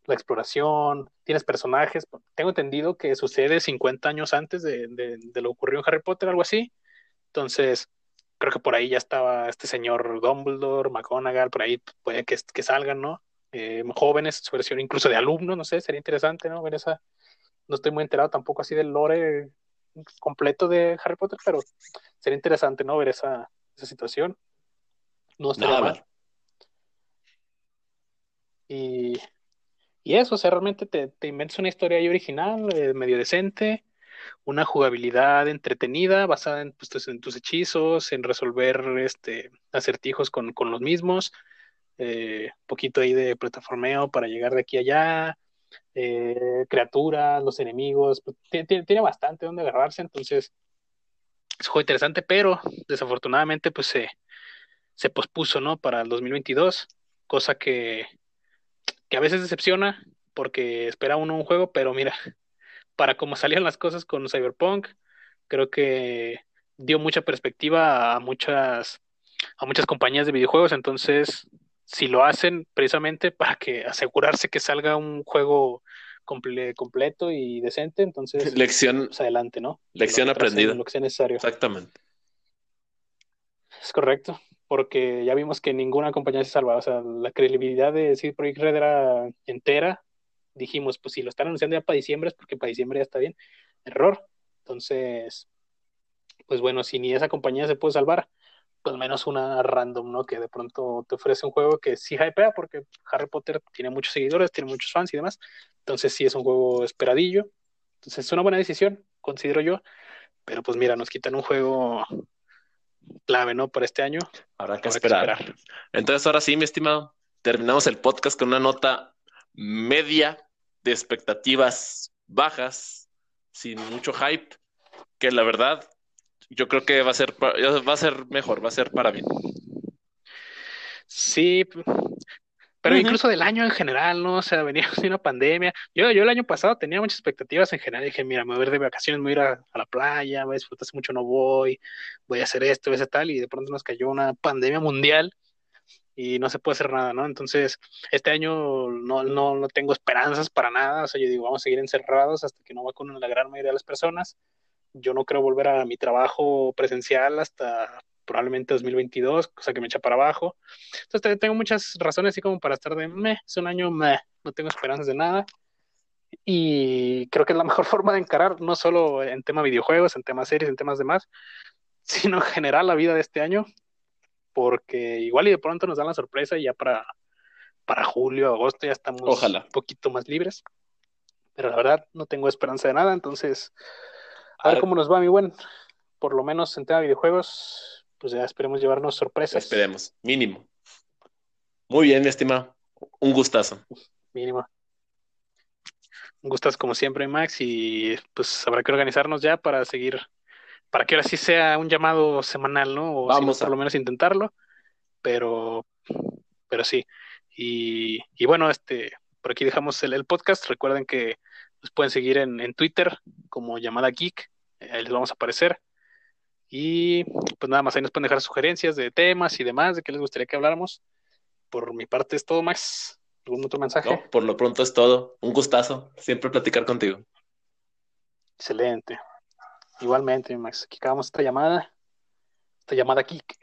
la exploración, tienes personajes, tengo entendido que sucede 50 años antes de, de, lo ocurrió en Harry Potter, algo así, entonces creo que por ahí ya estaba este señor Dumbledore, McGonagall, por ahí puede que, que salgan, ¿no? Eh, jóvenes, su versión incluso de alumnos, no sé, sería interesante, ¿no? Ver esa, no estoy muy enterado tampoco así del lore completo de Harry Potter, pero sería interesante, ¿no? Ver esa, esa situación. No estaría mal. Y, y, eso, o sea, realmente te, te inventas una historia ahí original, eh, medio decente, una jugabilidad entretenida, basada en, pues, en tus hechizos, en resolver este, acertijos con, con los mismos, eh, un poquito ahí de plataformeo para llegar de aquí a allá, eh, criaturas, los enemigos, pues, tiene, bastante donde agarrarse, entonces es un juego interesante, pero desafortunadamente pues se, se pospuso, ¿no? Para el 2022, cosa que, que a veces decepciona porque espera uno un juego, pero mira, <laughs> para cómo salían las cosas con Cyberpunk, creo que dio mucha perspectiva a muchas a muchas compañías de videojuegos, entonces si lo hacen precisamente para que asegurarse que salga un juego completo y decente, entonces lección pues, adelante, ¿no? Lección aprendida. Lo que sea necesario. Exactamente. Es correcto, porque ya vimos que ninguna compañía se salva, o sea, la credibilidad de CD Projekt Red era entera. Dijimos, pues si lo están anunciando ya para diciembre es porque para diciembre ya está bien. Error. Entonces, pues bueno, si ni esa compañía se puede salvar, pues menos una random, ¿no? Que de pronto te ofrece un juego que sí hypea porque Harry Potter tiene muchos seguidores, tiene muchos fans y demás. Entonces sí es un juego esperadillo. Entonces es una buena decisión, considero yo. Pero pues mira, nos quitan un juego clave, ¿no? Para este año. Habrá que, esperar. Entonces ahora sí, mi estimado, terminamos el podcast con una nota media de expectativas bajas, sin mucho hype, que la verdad yo creo que va a ser va a ser mejor, va a ser para mí. Sí, pero incluso del año en general, ¿no? O sea, venía <laughs> de una pandemia. Yo, yo el año pasado tenía muchas expectativas en general. Dije, mira, me voy a ir de vacaciones, me voy a ir a, la playa, voy a disfrutar mucho, no voy, voy a hacer esto, voy a hacer tal, y de pronto nos cayó una pandemia mundial y no se puede hacer nada, ¿no? Entonces, este año no, no, no tengo esperanzas para nada. O sea, yo digo, vamos a seguir encerrados hasta que no vacunen la gran mayoría de las personas yo no creo volver a mi trabajo presencial hasta probablemente 2022, cosa que me echa para abajo. Entonces tengo muchas razones así como para estar de, meh, es un año, meh, no tengo esperanzas de nada. Y creo que es la <laughs> mejor forma de encarar, no solo en tema videojuegos, en temas series, en temas demás, <laughs> sino en general la vida de este año, porque igual y de pronto nos dan la sorpresa y ya para, para julio, agosto ya estamos Ojalá. un poquito más libres. Pero la verdad no tengo esperanza de nada, entonces a ver cómo nos va, mi buen. Por lo menos en tema de videojuegos, pues ya esperemos llevarnos sorpresas. Esperemos, mínimo. Muy bien, mi estimado. Un gustazo. Mínimo. Un gustazo como siempre, Max, y pues habrá que organizarnos ya para seguir, para que ahora sí sea un llamado semanal, ¿no? O Vamos por lo menos intentarlo, pero, pero sí. Y, y bueno, este, por aquí dejamos el, el podcast. Recuerden que nos pueden seguir en, Twitter como llamada geek, ahí les vamos a aparecer. Y pues nada más, ahí nos pueden dejar sugerencias de temas y demás, de qué les gustaría que habláramos. Por mi parte es todo, Max. ¿Algún otro mensaje? No, por lo pronto es todo. Un gustazo siempre platicar contigo. Excelente. Igualmente, Max. Aquí acabamos esta llamada. Esta llamada geek.